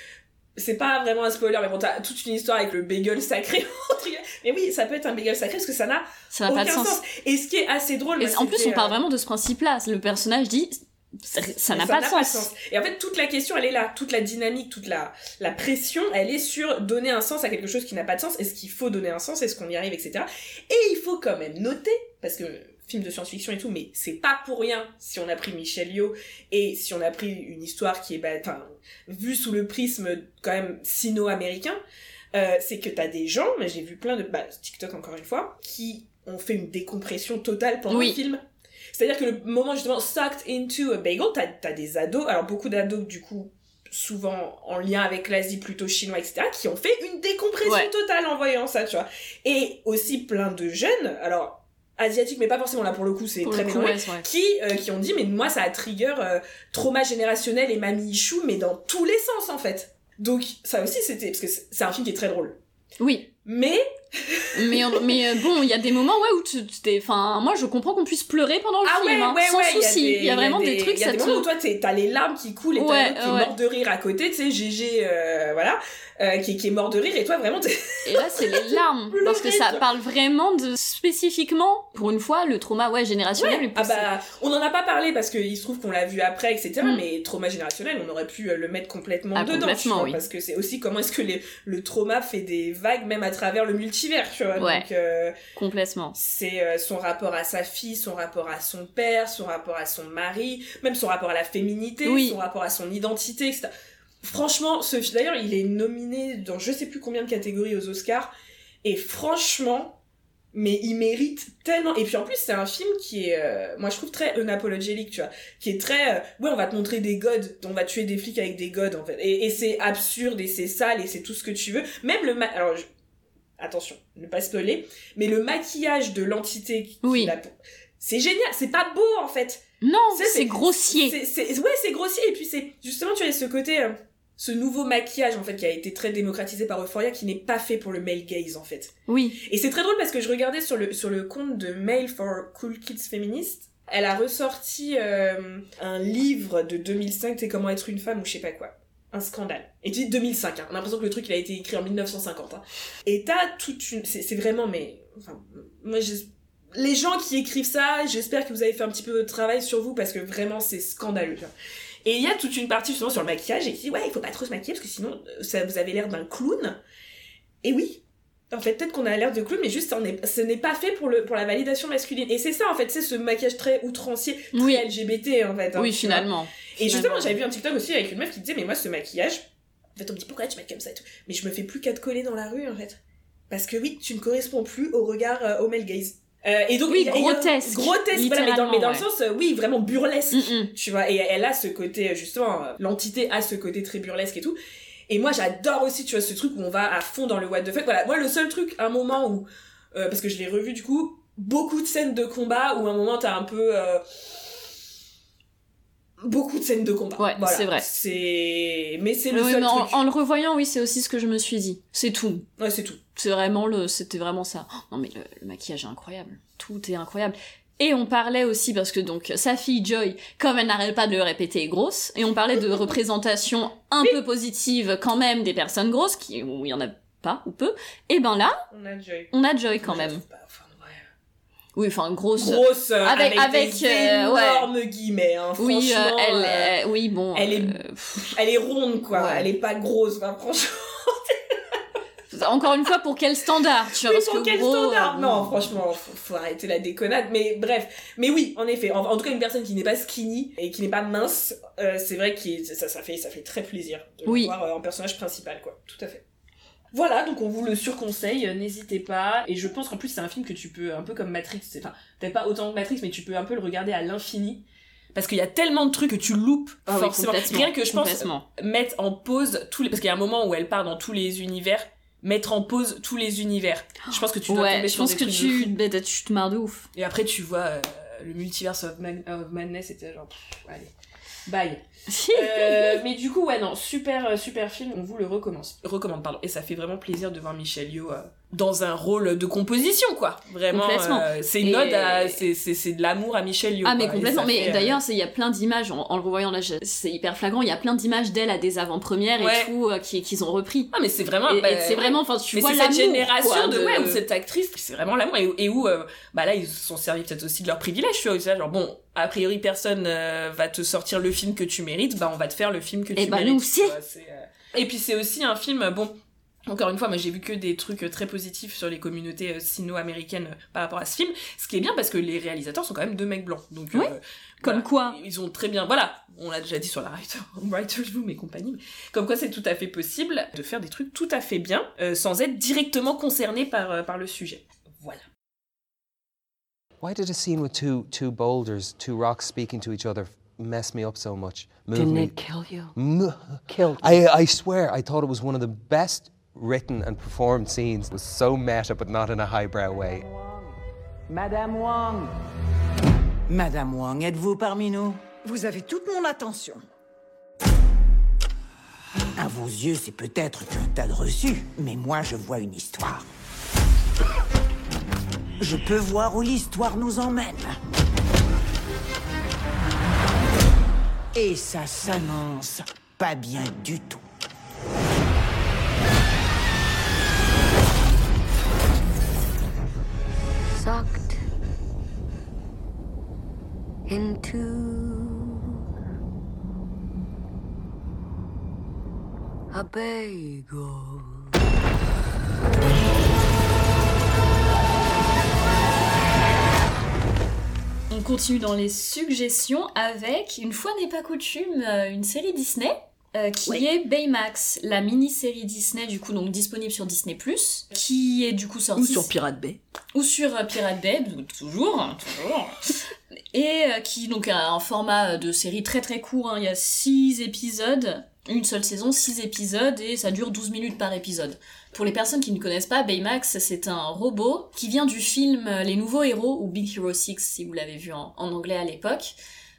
C'est pas vraiment un spoiler, mais bon, t'as toute une histoire avec le bagel sacré. mais oui, ça peut être un bagel sacré parce que ça n'a ça aucun pas de sens, sens. Et ce qui est assez drôle. et moi, en plus on part euh, vraiment de ce principe là le personnage dit ça n'a pas de sens Et en fait, toute la question, elle est là. Toute la dynamique, toute la, la pression, elle est sur donner un sens à quelque chose qui n'a pas de sens. Est-ce qu'il faut donner un sens? Est-ce qu'on y arrive, etc. Et il faut quand même noter, parce que film de science-fiction et tout, mais c'est pas pour rien si on a pris Michel Yeoh et si on a pris une histoire qui est, bah, vue sous le prisme quand même sino-américain, euh, c'est que t'as des gens, mais j'ai vu plein de, bah, TikTok encore une fois, qui ont fait une décompression totale pendant Oui. le film. C'est-à-dire que le moment justement sucked into a bagel, t'as as des ados, alors beaucoup d'ados du coup souvent en lien avec l'Asie plutôt chinois etc qui ont fait une décompression Ouais. totale en voyant ça tu vois et aussi plein de jeunes alors asiatiques mais pas forcément là pour le coup c'est très mélangé ouais, qui euh, qui ont dit mais moi ça a trigger euh, trauma générationnel et mamie Ichou mais dans tous les sens en fait. Donc ça aussi c'était parce que c'est un film qui est très drôle. Oui. Mais mais mais euh, bon il y a des moments ouais où tu t'es enfin moi je comprends qu'on puisse pleurer pendant le ah film ouais, hein, ouais, sans ouais, souci il y a vraiment des, trucs Il y a des moments où toi, t'as les larmes qui coulent et t'as qui est mort de rire à côté, tu sais, GG, euh, voilà, euh, qui, qui est mort de rire et toi, vraiment, t'es... Et là, c'est les larmes. Parce que ça parle vraiment de, spécifiquement, pour une fois, le trauma, ouais, générationnel. Ah bah, on en a pas parlé parce qu'il se trouve qu'on l'a vu après, etc. Mm. Mais trauma générationnel, on aurait pu le mettre complètement Ah, dedans, complètement, vois, oui. parce que c'est aussi comment est-ce que les, le trauma fait des vagues même à travers le tu vois. Ouais. Donc, euh, Complètement. c'est euh, son rapport à sa fille, son rapport à son père, son rapport à son mari, même son rapport à la féminité, Oui. son rapport à son identité, etc. Franchement, ce film, d'ailleurs, il est nominé dans je sais plus combien de catégories aux Oscars, et franchement, mais il mérite tellement. Et puis en plus, c'est un film qui est, euh, moi je trouve très unapologétique, tu vois, qui est très, euh, ouais, on va te montrer des godes, on va tuer des flics avec des godes en fait, et, et c'est absurde et c'est sale et c'est tout ce que tu veux. Même le, ma- alors attention, ne pas spoiler, mais le maquillage de l'entité qui Oui. l'a- c'est génial, c'est pas beau en fait. Non, C'est- grossier. Ouais, c'est grossier et puis c'est justement tu as ce côté, euh, ce nouveau maquillage en fait qui a été très démocratisé par Euphoria qui n'est pas fait pour le male gaze en fait. Oui. Et c'est très drôle parce que je regardais sur le sur le compte de Mail for Cool Kids Feminist. Elle a ressorti euh, un livre de 2005, c'est comment être une femme ou je sais pas quoi. Un scandale. Et tu dis 2005, hein. on a l'impression que le truc il a été écrit en 1950. Hein. Et t'as toute une... C'est vraiment, mais... Enfin, moi, les gens qui écrivent ça, j'espère que vous avez fait un petit peu de travail sur vous parce que vraiment c'est scandaleux. Et il y a toute une partie justement sur le maquillage et qui dit ouais il faut pas trop se maquiller parce que sinon euh, ça vous avez l'air d'un clown. Et oui, en fait, peut-être qu'on a l'air de clown, mais juste, on est- ce n'est pas fait pour, le, pour la validation masculine. Et c'est ça, en fait, c'est ce maquillage très outrancier, très Oui. LGBT, en fait. hein, oui, finalement. Et justement, j'avais vu un TikTok aussi avec une meuf qui disait, mais moi, ce maquillage, en fait, on me dit, pourquoi tu mets comme ça et tout. Mais je me fais plus qu'à te coller dans la rue, en fait. Parce que oui, tu ne corresponds plus au regard, euh, au male gaze. Euh, et donc, Oui, a- grotesque, grotesque, voilà, mais dans, mais dans le sens, euh, oui, vraiment burlesque. Mm, mm. Tu vois, et elle a ce côté, justement, euh, l'entité a ce côté très burlesque et tout. Et moi, j'adore aussi, tu vois, ce truc où on va à fond dans le what the fuck. Voilà, moi, le seul truc, un moment où, euh, parce que je l'ai revu du coup, beaucoup de scènes de combat où à un moment t'as un peu. euh, beaucoup de scènes de combat. Ouais, Voilà. c'est vrai. C'est. Mais c'est le Oui, seul mais en, truc. en le revoyant, oui, c'est aussi ce que je me suis dit. C'est tout. Ouais, c'est tout. C'est vraiment le, c'était vraiment ça. Oh, non mais le, le maquillage est incroyable. Tout est incroyable. Et on parlait aussi parce que donc sa fille Joy, comme elle n'arrête pas de le répéter, est grosse. Et on parlait de représentation un peu positive quand même des personnes grosses, qui où il y en a pas ou peu. Et ben là, On a Joy. on a Joy quand même. pas, enfin. Oui, enfin grosse. Grosse, euh, Avec- avec, des euh, ouais. guillemets. Hein. oui, euh, Franchement, euh, oui bon. elle est- elle est ronde, quoi. Ouais. Elle est pas grosse, enfin, franchement. encore une fois pour quel standard, tu vois Oui, pour que quel gros, standard? Non, franchement, faut, faut arrêter la déconnade. Mais bref, mais oui, en effet, en, en tout cas, une personne qui n'est pas skinny et qui n'est pas mince, c'est vrai que ça, ça fait, ça fait très plaisir de Oui. voir en personnage principal, quoi. Tout à fait. Voilà, donc on vous le surconseille, euh, n'hésitez pas. Et je pense qu'en plus c'est un film que tu peux, un peu comme Matrix, enfin peut-être pas autant que Matrix, mais tu peux un peu le regarder à l'infini. Parce qu'il y a tellement de trucs que tu loupes ah oui, forcément. complètement, Rien que je pense mettre en pause tous les parce qu'il y a un moment où elle part dans tous les univers mettre en pause tous les univers je pense que tu dois Ouais, tomber je sur pense des que de tu, fou. bah, tu te marres de ouf. et après tu vois euh, le multiverse of, Man- of madness genre pff, allez bye Euh, mais du coup ouais non super euh, super film on vous le recommence recommande pardon. Et ça fait vraiment plaisir de voir Michel euh, dans un rôle de composition quoi vraiment Complètement. euh, c'est une Et- ode à c'est c'est c'est de l'amour à Michel Yeoh Ah mais quoi. Et complètement, mais euh, d'ailleurs c'est- il y a plein d'images, en, en le revoyant là c'est hyper flagrant, il y a plein d'images d'elle à des avant-premières Ouais. et tout euh, qui- qu'ils ont repris. ah mais c'est vraiment Et, bah, et c'est vraiment, enfin tu mais vois cette génération quoi, de, ouais où cette actrice c'est vraiment l'amour et, et où euh, bah là ils se sont servis peut-être aussi de leur privilège tu vois genre bon a priori personne euh, va te sortir le film que tu mérites bah on va te faire le film que Eh tu bah, mérites nous aussi. vois, euh, et puis c'est aussi un film bon encore une fois, moi j'ai vu que des trucs euh, très positifs sur les communautés euh, sino-américaines euh, par rapport à ce film, ce qui est bien parce que les réalisateurs sont quand même deux mecs blancs. Donc, Oui. euh, Comme voilà. quoi. Ils ont très bien, voilà, on l'a déjà dit sur la writer, Writer's Room et compagnie, mais comme quoi c'est tout à fait possible de faire des trucs tout à fait bien euh, sans être directement concerné par, euh, par le sujet. Voilà. Why did a scene with two two boulders, two rocks speaking to each other, mess me up so much? Move Didn't me. it kill you? M- Killed I I swear I thought it was one of the best written and performed scenes. Was so meta, but not in a highbrow way. Madame Wang. Madame Wang, êtes-vous parmi nous? Vous avez toute mon attention. À vos yeux, c'est peut-être qu'un tas de reçus, mais moi, je vois une histoire. Je peux voir où l'histoire nous emmène. Et ça s'annonce pas bien du tout. On continue dans les suggestions avec, une fois n'est pas coutume, euh, une série Disney. Euh, qui est Baymax, la mini-série Disney du coup donc disponible sur Disney+, qui est du coup sortie Pirate Bay. ou sur euh, Pirate Bay, toujours, hein, toujours, et euh, qui donc a un format de série très très court, hein. il y a 6 épisodes, une seule saison, 6 épisodes, et ça dure 12 minutes par épisode. Pour les personnes qui ne connaissent pas, Baymax, c'est un robot qui vient du film Les Nouveaux Héros, ou Big Hero 6 si vous l'avez vu en, en anglais à l'époque.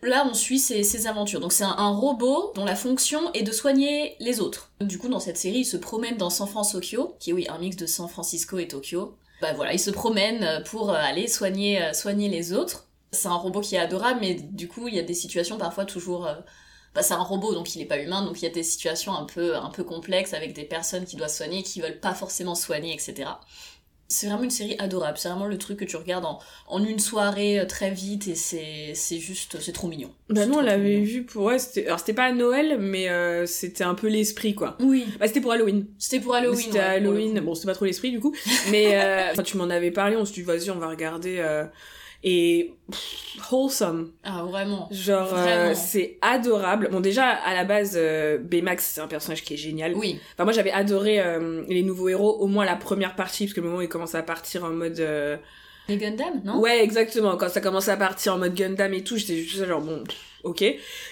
Là, on suit ses, aventures. Donc c'est un, robot dont la fonction est de soigner les autres. Du coup, dans cette série, il se promène dans San Francisco, qui est oui un mix de San Francisco et Tokyo. Bah voilà, il se promène euh, pour euh, aller soigner, euh, soigner les autres. C'est un robot qui est adorable, mais du coup, il y a des situations parfois toujours... bah, c'est un robot, donc il est pas humain, donc il y a des situations un peu, un peu complexes avec des personnes qui doivent soigner, qui veulent pas forcément soigner, etc. C'est vraiment une série adorable, c'est vraiment le truc que tu regardes en, en une soirée euh, très vite et c'est juste, c'est trop mignon. Bah nous on l'avait vu pour ouais, alors c'était pas à Noël mais euh, c'était un peu l'esprit quoi. Oui, Bah c'était pour Halloween. c'était pour Halloween. C'était ouais, Halloween. Bon, c'était pas trop l'esprit du coup, mais euh, tu m'en avais parlé, on se dit vas-y, on va regarder euh, et pff, wholesome. Ah vraiment. Genre euh, c'est adorable. Bon déjà à la base euh, Baymax c'est un personnage qui est génial. Oui, Enfin moi j'avais adoré euh, les nouveaux héros au moins la première partie parce que le moment où il commence à partir en mode euh, Les Gundam, non? Ouais, exactement. Quand ça commençait à partir en mode Gundam et tout, j'étais juste genre bon, pff, ok.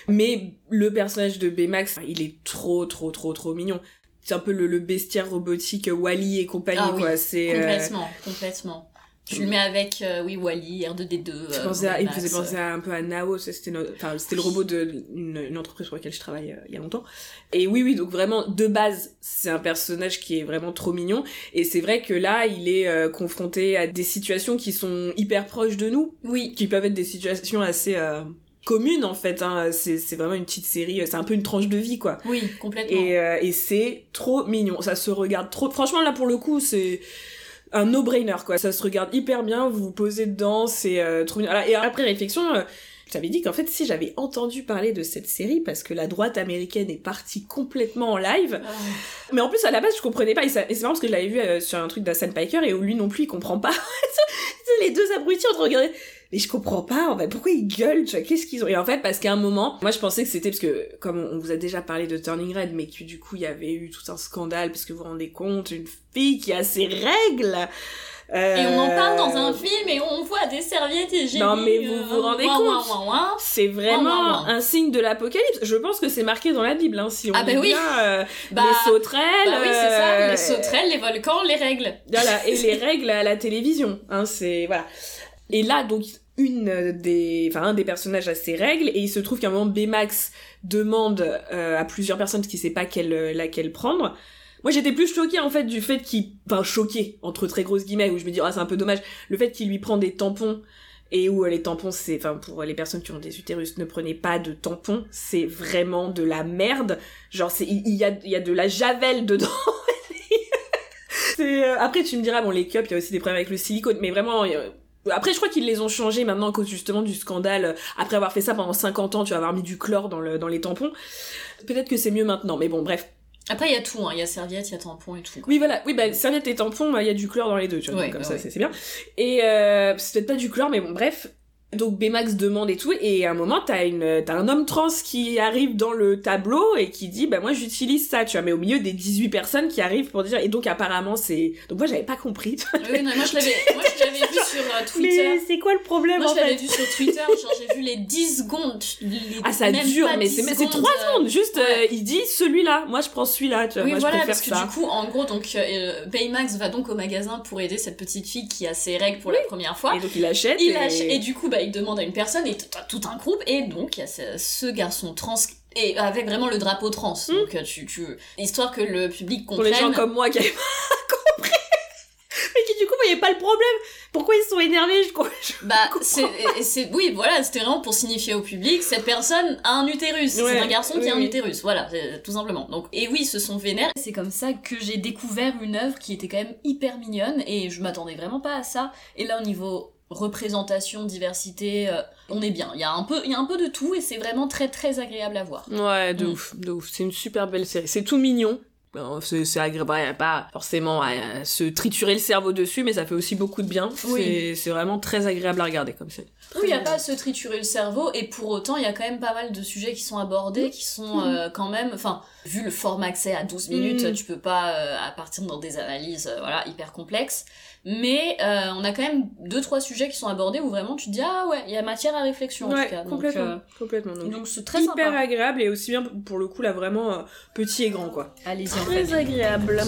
Mais le personnage de Baymax, il est trop, trop, trop, trop mignon. C'est un peu le, le bestiaire robotique Wally et compagnie, Ah oui, quoi. C'est. euh, Complètement, complètement. Tu le mets avec, euh, oui, Wally, R2D2. Je euh, pensais à- il me faisait penser à- un peu à Nao, c'était no- enfin, c'était le robot de une, entreprise pour laquelle je travaille euh, il y a longtemps. Et oui, oui, donc vraiment, de base, c'est un personnage qui est vraiment trop mignon. Et c'est vrai que là, il est euh, confronté à des situations qui sont hyper proches de nous, Oui, qui peuvent être des situations assez euh, communes, en fait. Hein. C'est, c'est vraiment une petite série, euh, c'est un peu une tranche de vie, quoi. oui, complètement. Et, euh, et c'est trop mignon. Ça se regarde trop. Franchement, là, pour le coup, c'est un no-brainer, quoi. Ça se regarde hyper bien, vous vous posez dedans, c'est euh, trop. Alors, et après réflexion, j'avais dit qu'en fait, si j'avais entendu parler de cette série, parce que la droite américaine est partie complètement en live, Ah. mais en plus, à la base, je comprenais pas, et, ça- et c'est marrant parce que je l'avais vu euh, sur un truc d'Hassan Piker, et où lui non plus, il comprend pas. Les deux abrutis train de regarder. Mais je comprends pas, en fait, pourquoi ils gueulent, tu vois, qu'est-ce qu'ils ont? Et en fait, parce qu'à un moment, moi je pensais que c'était parce que, comme on vous a déjà parlé de Turning Red, mais que du coup, il y avait eu tout un scandale, parce que vous vous rendez compte, une fille qui a ses règles euh, Et on en parle dans un film et on voit des serviettes et j'ai Non, mais vous euh, vous rendez ouin, compte ouin, ouin, ouin. C'est vraiment un signe de l'apocalypse. Je pense que c'est marqué dans la Bible, hein, si on Ah bah oui. bien, euh, Bah, les sauterelles. bah oui, c'est ça, euh, les sauterelles, les volcans, les règles. Voilà, et les règles à la télévision, hein, c'est voilà. Et là, donc une euh, des, enfin un des personnages a ses règles et il se trouve qu'à un moment Baymax demande euh, à plusieurs personnes parce qu'il sait pas quelle euh, laquelle prendre. Moi, j'étais plus choquée en fait du fait qu'il, enfin choquée entre très grosses guillemets où je me dis ah c'est un peu dommage le fait qu'il lui prend des tampons et où euh, les tampons c'est, enfin pour les personnes qui ont des utérus ne prenez pas de tampons, c'est vraiment de la merde. Genre c'est il il y a y a de la javel dedans. Euh, après, tu me diras, bon, les cups, il y a aussi des problèmes avec le silicone, mais vraiment, après, je crois qu'ils les ont changés maintenant à cause justement du scandale. euh, Après avoir fait ça pendant 50 ans, tu vas avoir mis du chlore dans, le, dans les tampons. Peut-être que c'est mieux maintenant, mais bon, bref. Après, il y a tout, hein. il y a serviette, il y a tampon et tout. quoi. Oui, voilà, oui, bah, serviette et tampons, bah, il y a du chlore dans les deux, tu vois, Ouais, donc comme ouais, ça, ouais. c'est bien. Et euh, c'est peut-être pas du chlore, mais bon, bref. Donc Baymax demande et tout, et à un moment, t'as une, t'as un homme trans qui arrive dans le tableau et qui dit, bah moi j'utilise ça, tu vois, mais au milieu des 18 personnes qui arrivent pour dire, et donc apparemment c'est, donc moi j'avais pas compris, vois. Oui, non, moi je l'avais, moi je l'avais vu sur euh, Twitter. Mais c'est quoi le problème Moi en je l'avais vu sur Twitter, genre j'ai vu les 10 secondes. les- Ah ça même dure, mais 10 c'est c'est secondes, trois euh, secondes, juste ouais. euh, il dit celui-là, moi je prends celui-là, tu vois, Oui, moi voilà, je parce préfère que ça. du coup, en gros, donc euh, Baymax va donc au magasin pour aider cette petite fille qui a ses règles pour la première fois. Et donc il achète. Il et... et du coup, bah, il demande à une personne, et t'as tout un groupe, et donc il y a ce, ce garçon trans, et avec vraiment le drapeau trans. Donc, euh, tu, tu, histoire que le public pour comprenne. les gens comme moi qui avaient pas compris, mais qui du coup voyaient pas le problème. Pourquoi ils sont énervés? Je crois. je Bah, c'est, oui, voilà, c'était vraiment pour signifier au public, cette personne a un utérus. Ouais, c'est un garçon qui a un oui. utérus. Voilà, c'est- tout simplement. Donc, et oui, ils se sont vénères. C'est comme ça que j'ai découvert une œuvre qui était quand même hyper mignonne, et je m'attendais vraiment pas à ça. Et là, au niveau représentation, diversité, euh, on est bien. Il y a un peu, il y a un peu de tout, et c'est vraiment très très agréable à voir. Ouais, de Mm. ouf, de ouf. C'est une super belle série. C'est tout mignon. Bon, C'est agréable, il y a pas forcément à, à se triturer le cerveau dessus, mais ça fait aussi beaucoup de bien. Oui. C'est- vraiment très agréable à regarder comme c'est. Oui, il n'y a pas à se triturer le cerveau, et pour autant, il y a quand même pas mal de sujets qui sont abordés, qui sont euh, quand même, enfin, vu le format accès à 12 minutes, Mm. tu peux pas euh, à partir dans des analyses, euh, voilà, hyper complexes. Mais euh, on a quand même deux trois sujets qui sont abordés où vraiment tu te dis ah ouais, il y a matière à réflexion en Ouais, tout cas. Donc, complètement, euh, complètement. Donc, donc c'est très hyper sympa. agréable et aussi bien pour le coup là vraiment euh, petit et grand quoi. Allez-y en Très agréable.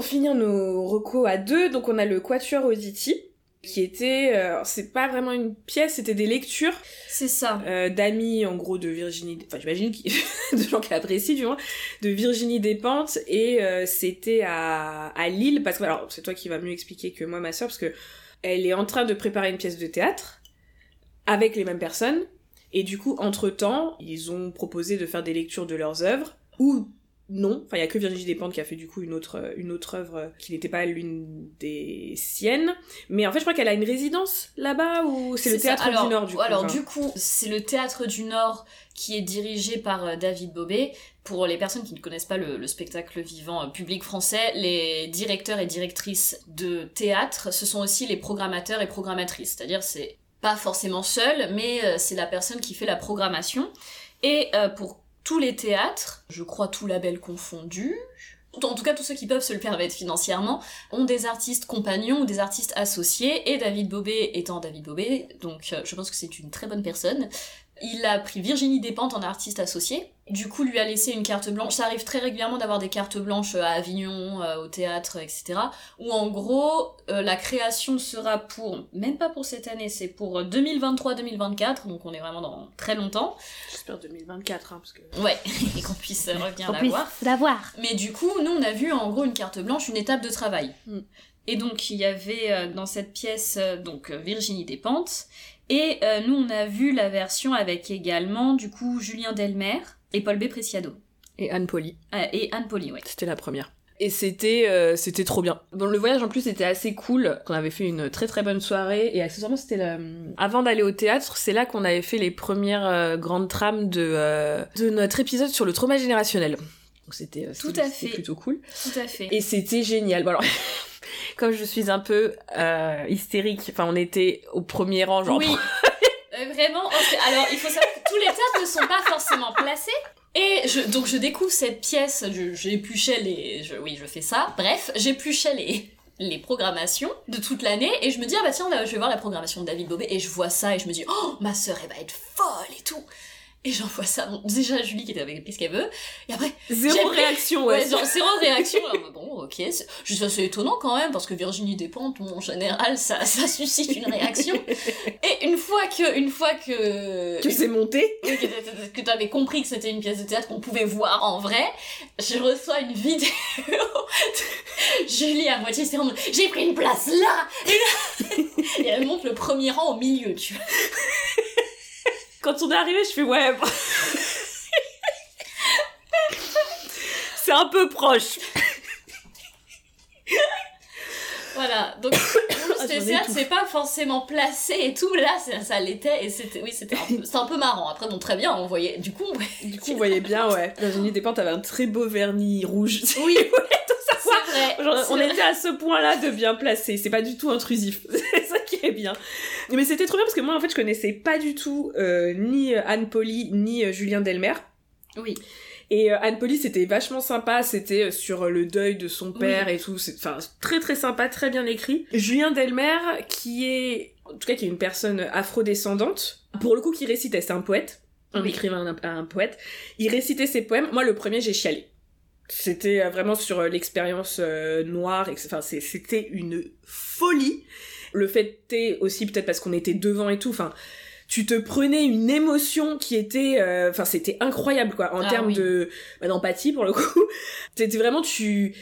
Pour finir nos recos à deux, donc on a le Quatuor Auditi, qui était, euh, c'est pas vraiment une pièce, c'était des lectures C'est ça. euh, d'amis en gros de Virginie, enfin j'imagine de gens qui apprécient du moins, de Virginie Despentes et euh, c'était à, à Lille parce que alors c'est toi qui vas mieux expliquer que moi ma soeur parce que elle est en train de préparer une pièce de théâtre avec les mêmes personnes et du coup entre temps ils ont proposé de faire des lectures de leurs œuvres ou non. Enfin, il y a que Virginie Despentes qui a fait du coup une autre, euh, une autre œuvre euh, qui n'était pas l'une des siennes. Mais en fait, je crois qu'elle a une résidence là-bas ou c'est le ça. théâtre Alors- du Nord du coup. Alors du coup, c'est le théâtre du Nord qui est dirigé par euh, David Bobet. Pour les personnes qui ne connaissent pas le, le spectacle vivant public français, les directeurs et directrices de théâtre, ce sont aussi les programmateurs et programmatrices. C'est-à-dire c'est pas forcément seul, mais c'est la personne qui fait la programmation. Et euh, pour tous les théâtres, je crois tout label confondu, en tout cas tous ceux qui peuvent se le permettre financièrement, ont des artistes compagnons ou des artistes associés, et David Bobet étant David Bobet, donc euh, je pense que c'est une très bonne personne. Il a pris Virginie Despentes en artiste associé, du coup lui a laissé une carte blanche. Ça arrive très régulièrement d'avoir des cartes blanches à Avignon, euh, au théâtre, etc. Où en gros, euh, la création sera pour, même pas pour cette année, c'est pour 2023-2024, donc on est vraiment dans très longtemps. J'espère 2024 hein, parce que. Ouais, et qu'on puisse euh, revenir On la voir. l'avoir. Mais du coup, nous, on a vu en gros une carte blanche, une étape de travail. Mm. Et donc, il y avait euh, dans cette pièce euh, donc euh, Virginie Despentes. Et euh, nous, on a vu la version avec également, du coup, Julien Delmer et Paul B. Preciado. Et Anne Poli. Euh, et Anne Poli, ouais. C'était la première. Et c'était euh, c'était trop bien. Bon, le voyage en plus était assez cool. On avait fait une très très bonne soirée et accessoirement c'était le... avant d'aller au théâtre, c'est là qu'on avait fait les premières euh, grandes trames de euh, de notre épisode sur le trauma générationnel. Donc c'était Tout à fait. plutôt cool. Tout à fait. Et c'était génial. Bon alors comme je suis un peu hystérique, enfin on était au premier rang genre Oui. Euh, vraiment, alors il faut savoir que tous les théâtres ne sont pas forcément placés. Et je, donc je découvre cette pièce, j'épluchais les... Oui, je fais ça. Bref, j'épluchais les, les programmations de toute l'année et je me dis, ah bah tiens, je vais voir la programmation de David Bobet et je vois ça et je me dis, oh, ma sœur, elle va être folle et tout. Et j'envoie ça, bon, déjà Julie qui était avec qu'est-ce qu'elle veut, et après, zéro réaction ouais. Ouais, genre zéro réaction. Alors, bon, ok. dis, c'est étonnant quand même, parce que Virginie Despentes, bon, en général, ça, ça suscite une réaction. Et une fois que, une fois que, que c'est monté. que, que t'avais compris que c'était une pièce de théâtre qu'on pouvait voir en vrai, je reçois une vidéo de Julie à moitié c'est j'ai pris une place là et, là et elle monte le premier rang au milieu, tu vois. Quand on est arrivé, je fais ouais. c'est un peu proche. Voilà, donc Ah, le tout. c'est pas forcément placé et tout, là ça, ça l'était et c'était oui c'était un, un peu marrant. Après bon très bien, on voyait du coup ouais. Du coup, vous voyez bien, ouais. Virginie Despentes avait un très beau vernis rouge. oui vrai. Genre, on vrai. était à ce point-là de bien placé. C'est pas du tout intrusif. c'est ça qui est bien. Mais c'était trop bien parce que moi, en fait, je connaissais pas du tout euh, ni euh, Anne Poli ni euh, Julien Delmer. Oui. Et euh, Anne Poli, c'était vachement sympa. C'était euh, sur le deuil de son père et tout. Enfin très très sympa, très bien écrit. Julien Delmer, qui est en tout cas qui est une personne afrodescendante, pour le coup, qui récitait. C'est un poète, un Oui. écrivain, un, un poète. Il récitait ses poèmes. Moi, le premier, j'ai chialé. C'était euh, vraiment sur euh, l'expérience euh, noire. et Enfin, c'était une folie. Le fait est aussi peut-être parce qu'on était devant et tout. Enfin, tu te prenais une émotion qui était, euh, enfin, c'était incroyable quoi, en Ah termes oui. de bah, d'empathie pour le coup. T'étais vraiment tu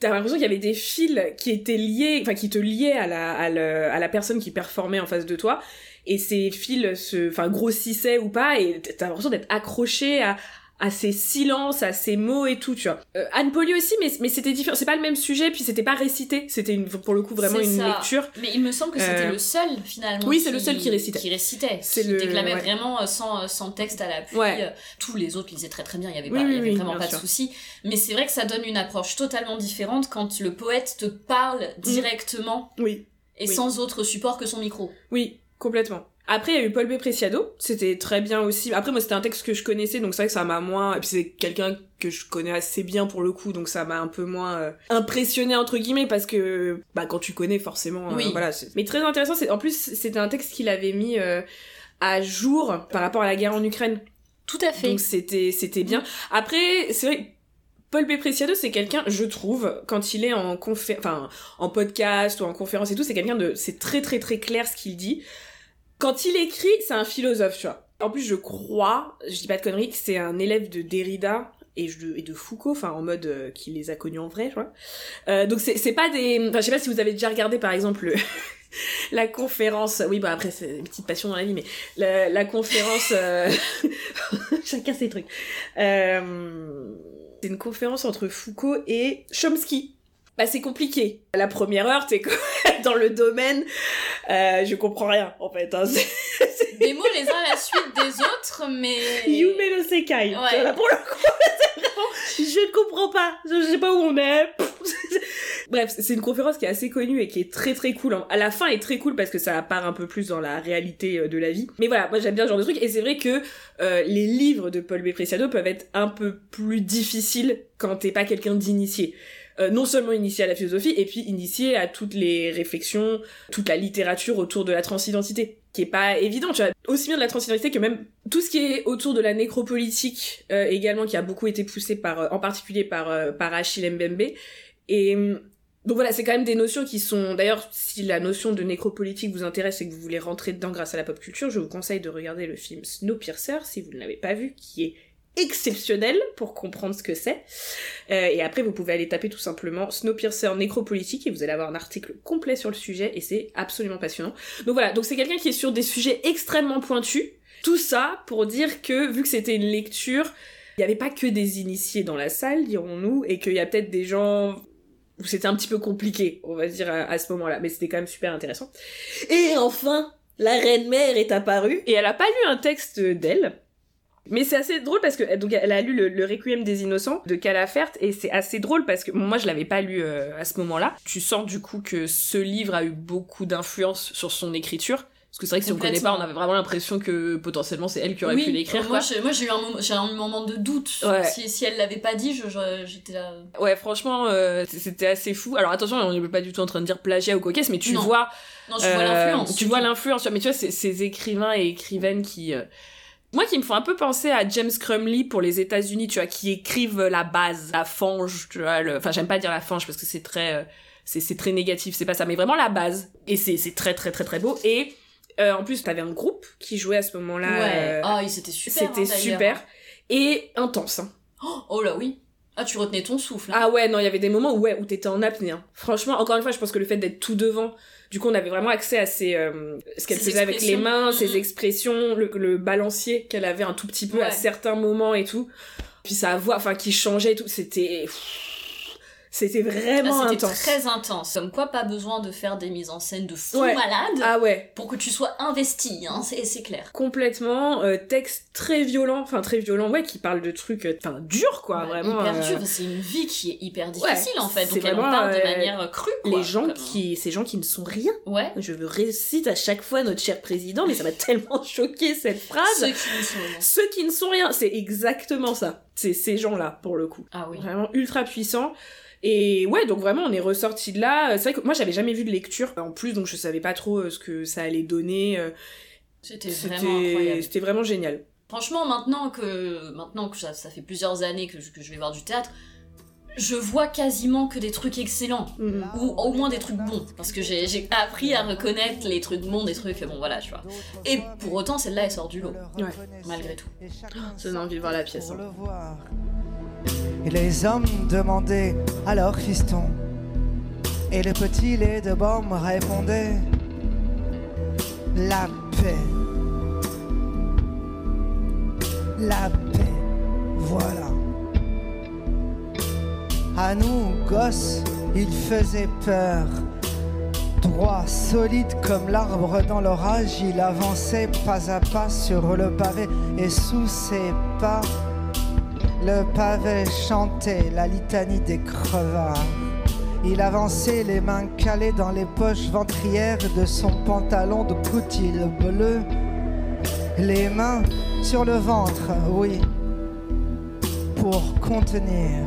T'as l'impression qu'il y avait des fils qui étaient liés, enfin qui te liaient à la, à, le- à la personne qui performait en face de toi, et ces fils se, enfin grossissaient ou pas, et t'as l'impression d'être accroché à, à ses silences, à ses mots et tout, tu vois. Euh, Anne Poli aussi, mais, mais c'était différent, c'est pas le même sujet, puis c'était pas récité, c'était une, pour le coup vraiment une ça. lecture. Mais il me semble que c'était Euh, le seul finalement. oui, c'est le seul qui récitait. Qui récitait. C'est qui le- déclamait ouais. vraiment euh, sans, sans texte à l'appui. Ouais. Tous les autres lisaient très très bien, il y avait, Oui, pas, il y oui, avait oui, vraiment pas sûr. de souci. Mais c'est vrai que ça donne une approche totalement différente quand le poète te parle directement Oui, et Oui. sans autre support que son micro. oui, complètement. Après, il y a eu Paul B. Preciado, c'était très bien aussi. Après, moi, c'était un texte que je connaissais, donc c'est vrai que ça m'a moins... Et puis c'est quelqu'un que je connais assez bien pour le coup, donc ça m'a un peu moins euh, impressionné, entre guillemets, parce que, bah, quand tu connais, forcément, euh, Oui. voilà. Mais très intéressant, c'est en plus, c'était un texte qu'il avait mis euh, à jour par rapport à la guerre en Ukraine. Tout à fait. Donc c'était c'était bien. Après, c'est vrai Paul B. Preciado, c'est quelqu'un, je trouve, quand il est en confé enfin, en podcast ou en conférence et tout, c'est quelqu'un de, c'est très très très clair ce qu'il dit. Quand il écrit, c'est un philosophe, tu vois. En plus, je crois, je dis pas de conneries, que c'est un élève de Derrida et, de Foucault, enfin en mode euh, qu'il les a connus en vrai, tu vois. Euh, donc c'est pas des, enfin je sais pas si vous avez déjà regardé par exemple le, la conférence, oui, bah après, c'est une petite passion dans la vie, mais la, la conférence, euh, chacun ses trucs. Euh, c'est une conférence entre Foucault et Chomsky. Bah, c'est compliqué. La première heure, t'es dans le domaine, euh, je comprends rien, en fait. Hein. Des mots les uns à la suite des autres, mais. Yume no Sekai. Ouais. Là, pour le coup, je ne comprends pas. Je sais pas où on est. Bref, c'est une conférence qui est assez connue et qui est très très cool. À la fin, elle est très cool parce que ça part un peu plus dans la réalité euh, de la vie. Mais voilà, moi j'aime bien ce genre de truc. Et c'est vrai que euh, les livres de Paul B. Preciado peuvent être un peu plus difficiles quand t'es pas quelqu'un d'initié. Euh, non seulement initié à la philosophie, et puis initié à toutes les réflexions, toute la littérature autour de la transidentité, qui est pas évident, tu vois. Aussi bien de la transidentité que même tout ce qui est autour de la nécropolitique euh, également, qui a beaucoup été poussé par, euh, en particulier par, par Achille Mbembe. Et hum, donc voilà, c'est quand même des notions qui sont... D'ailleurs, si la notion de nécropolitique vous intéresse et que vous voulez rentrer dedans grâce à la pop culture, je vous conseille de regarder le film Snowpiercer, si vous ne l'avez pas vu, qui est exceptionnel pour comprendre ce que c'est. Euh, et après, vous pouvez aller taper tout simplement Snowpiercer nécropolitique et vous allez avoir un article complet sur le sujet et c'est absolument passionnant. Donc voilà, donc c'est quelqu'un qui est sur des sujets extrêmement pointus. Tout ça pour dire que, vu que c'était une lecture, il n'y avait pas que des initiés dans la salle, dirons-nous, et qu'il y a peut-être des gens où c'était un petit peu compliqué, on va dire, à, à ce moment-là. Mais c'était quand même super intéressant. Et enfin, la reine-mère est apparue, et elle a pas lu un texte d'elle, mais c'est assez drôle parce que donc elle a lu le, le Requiem des innocents de Calafert et c'est assez drôle parce que moi je l'avais pas lu euh, à ce moment-là. Tu sens du coup que ce livre a eu beaucoup d'influence sur son écriture. Parce que c'est vrai que si on connaît pas, on avait vraiment l'impression que potentiellement c'est elle qui aurait oui, pu l'écrire. Moi, j'ai, moi, j'ai eu un moment, j'ai un moment de doute. Ouais. Si, si elle l'avait pas dit, je, je- j'étais là. Ouais, franchement, euh, c'était assez fou. Alors attention, on n'est pas du tout en train de dire plagiat ou cocasse, mais tu Non. vois Non, je vois Euh, l'influence. Tu vois l'influence, mais tu vois, ces, ces écrivains et écrivaines qui. euh, Moi, qui me font un peu penser à James Crumley pour les États-Unis, tu vois, qui écrivent la base, la fange, tu vois. le- Enfin, j'aime pas dire la fange parce que c'est très. euh, C'est c'est très négatif, c'est pas ça, mais vraiment la base. Et c'est c'est très, très, très, très beau. Et euh, en plus, t'avais un groupe qui jouait à ce moment-là. Ouais. euh, Ah, il c'était super. C'était hein, super. Et intense. hein. Oh là oui. Ah, tu retenais ton souffle. hein. Ah ouais, non, il y avait des moments où, ouais, où t'étais en apnée. hein. Franchement, encore une fois, je pense que le fait d'être tout devant, du coup, on avait vraiment accès à ses, euh, ce qu'elle faisait avec les mains, ses expressions, le, le balancier qu'elle avait un tout petit peu à certains moments et tout. Puis sa voix, enfin, qui changeait et tout, c'était... C'était vraiment Ah, c'était intense. très intense. Comme quoi, pas besoin de faire des mises en scène de fou Ouais. malade Ah ouais, pour que tu sois investi, hein, c'est, c'est clair. complètement. euh, texte très violent, enfin très violent, ouais, qui parle de trucs, euh, enfin, durs, quoi, Bah, vraiment. hyper euh, dur, c'est une vie qui est hyper difficile en fait, donc elle en parle de euh, manière crue. Quoi, Les gens comme- qui... Ces gens qui ne sont rien. Ouais. Je récite à chaque fois notre cher président, mais ça m'a tellement choqué cette phrase. Ceux qui ne sont rien. Ceux qui ne sont rien, c'est exactement ça. C'est ces gens-là, pour le coup. Ah oui. Vraiment ultra puissants. Et ouais, donc vraiment, on est ressorti de là. C'est vrai que moi, j'avais jamais vu de lecture en plus, donc je savais pas trop euh, ce que ça allait donner. euh, C'était vraiment C'était incroyable. c'était vraiment génial. Franchement, maintenant que, maintenant que ça, ça fait plusieurs années que, je- que je vais voir du théâtre, je vois quasiment que des trucs excellents. Mhm. Ou au moins des trucs bons. Parce que j'ai appris à reconnaître les trucs bons, des trucs, bon voilà, tu vois. Et pour autant, celle-là, elle sort du lot. Ouais. Malgré tout. Ça donne envie de voir la pièce. Pour hein. Le. Et les hommes demandaient leur fiston. Et les petits les de Baume répondaient La paix. La paix. Voilà. À nous, gosses, il faisait peur. Droit, solide comme l'arbre dans l'orage, il avançait pas à pas sur le pavé et sous ses pas, le pavé chantait la litanie des crevards. Il avançait les mains calées dans les poches ventrières de son pantalon de coutil bleu, les mains sur le ventre, oui, pour contenir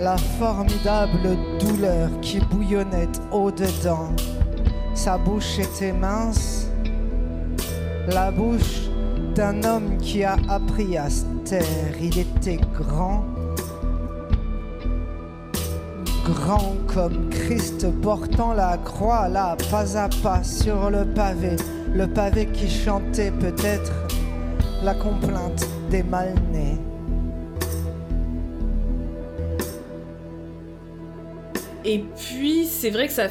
la formidable douleur qui bouillonnait au-dedans. Sa bouche était mince, la bouche d'un homme qui a appris à se taire. Il était grand, grand comme Christ portant la croix là, pas à pas sur le pavé, le pavé qui chantait peut-être la complainte des mal-nés. Et puis, c'est vrai que ça,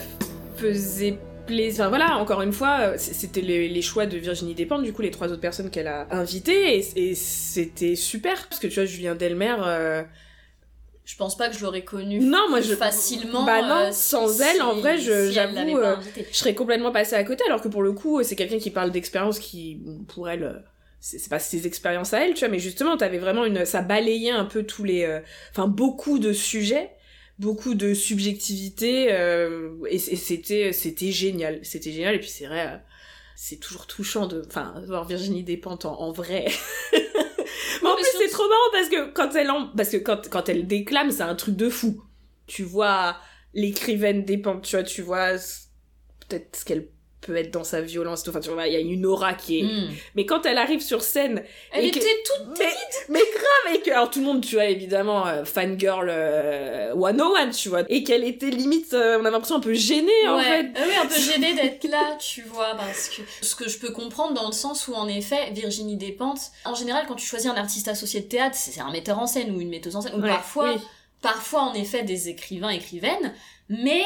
faisait plaisir. Enfin, voilà, encore une fois, euh, c'était les, les choix de Virginie Despentes, du coup, les trois autres personnes qu'elle a invitées, et, et c'était super. Parce que tu vois, Julien Delmer. euh, Je pense pas que je l'aurais connu Non, moi, je- facilement. Bah non, euh, sans si- elle, en vrai, si j'avoue, euh, je serais complètement passée à côté, alors que pour le coup, c'est quelqu'un qui parle d'expérience qui, pour elle, c'est c'est pas ses expériences à elle, tu vois, mais justement, t'avais vraiment une, ça balayait un peu tous les, euh, enfin, beaucoup de sujets, beaucoup de subjectivité, euh, et, c'était, c'était génial, c'était génial, et puis c'est vrai, euh, c'est toujours touchant de, enfin, voir Virginie Despentes en, en vrai. mais en plus, c'est trop marrant parce que quand elle en, parce que quand, quand elle déclame, c'est un truc de fou. Tu vois l'écrivaine Despentes, tu vois, tu vois peut-être ce qu'elle peut être dans sa violence, enfin, tu vois, il y a une aura qui est... Hmm. Mais quand elle arrive sur scène, Elle que- était toute mais, mais grave, et que, alors tout le monde, tu vois, évidemment, euh, fangirl euh, 101, tu vois, et qu'elle était limite, euh, on avait l'impression un peu gênée, en fait. Euh, oui, un peu gênée d'être là, tu vois, parce que ce que je peux comprendre dans le sens où, en effet, Virginie Despentes, en général, quand tu choisis un artiste associé de théâtre, c'est c'est un metteur en scène ou une metteuse en scène, ou Ouais, parfois, oui. parfois, en effet, des écrivains, écrivaines, mais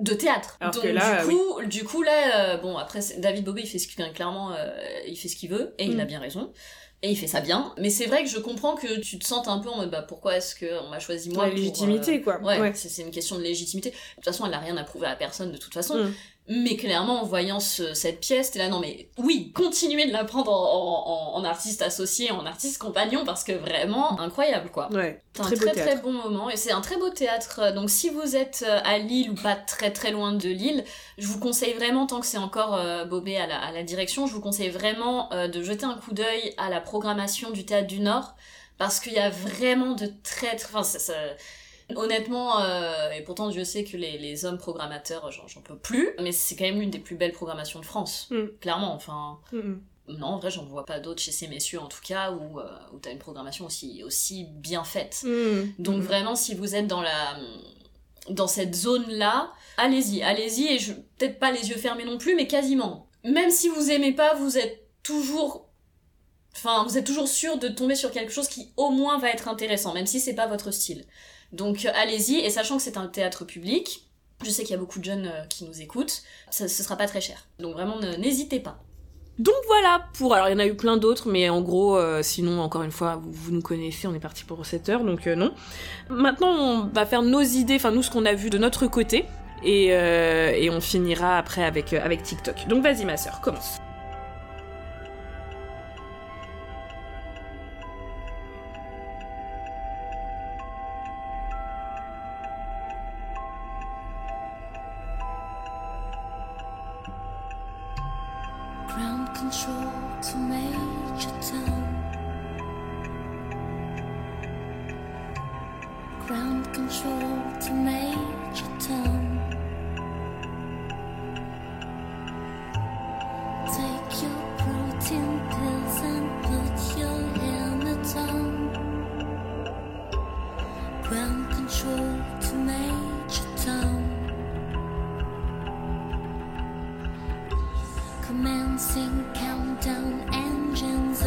de théâtre. Alors Donc, que là, du coup, du coup, là, euh, bon, après, David Bobet, il fait ce qu'il clairement, euh, il fait ce qu'il veut, et il Mm. a bien raison. Et il fait ça bien. Mais c'est vrai que je comprends que tu te sentes un peu en mode, bah, pourquoi est-ce qu'on m'a choisi moi La pour, euh, légitimité, quoi. Ouais, Ouais. c'est c'est une question de légitimité. De toute façon, elle n'a rien à prouver à personne de toute façon. Mm. Mais clairement, en voyant ce- cette pièce, t'es là, non mais oui, continuez de la prendre en, en- en artiste associé, en artiste compagnon, parce que vraiment, incroyable quoi. Ouais, C'est un très très bon moment, et c'est un très beau théâtre. Donc si vous êtes euh, à Lille ou pas très très loin de Lille, je vous conseille vraiment, tant que c'est encore euh, Bobé à la, à la direction, je vous conseille vraiment euh, de jeter un coup d'œil à la programmation du Théâtre du Nord, parce qu'il y a vraiment de très très... Enfin, ça- ça- Honnêtement, euh, et pourtant Dieu sait que les, les hommes programmateurs, j'en peux plus, mais c'est quand même l'une des plus belles programmations de France, Mm. clairement. Enfin, Mm, mm. non, en vrai, j'en vois pas d'autres chez ces messieurs, en tout cas, où, euh, où t'as une programmation aussi, aussi bien faite. Mm. Donc vraiment, si vous êtes dans la dans cette zone-là, allez-y, allez-y, et je peut-être pas les yeux fermés non plus, mais quasiment. Même si vous aimez pas, vous êtes toujours Enfin, vous êtes toujours sûr de tomber sur quelque chose qui au moins va être intéressant, même si c'est pas votre style. Donc euh, allez-y, et sachant que c'est un théâtre public, je sais qu'il y a beaucoup de jeunes euh, qui nous écoutent, ce sera pas très cher. Donc vraiment, n'hésitez pas. Donc voilà pour. Alors il y en a eu plein d'autres, mais en gros, euh, sinon encore une fois, vous, nous connaissez, on est parti pour 7 heures, donc non. Maintenant, on va faire nos idées, enfin nous ce qu'on a vu de notre côté, et, et on finira après avec, avec TikTok. Donc vas-y ma sœur, commence. Commencing countdown engines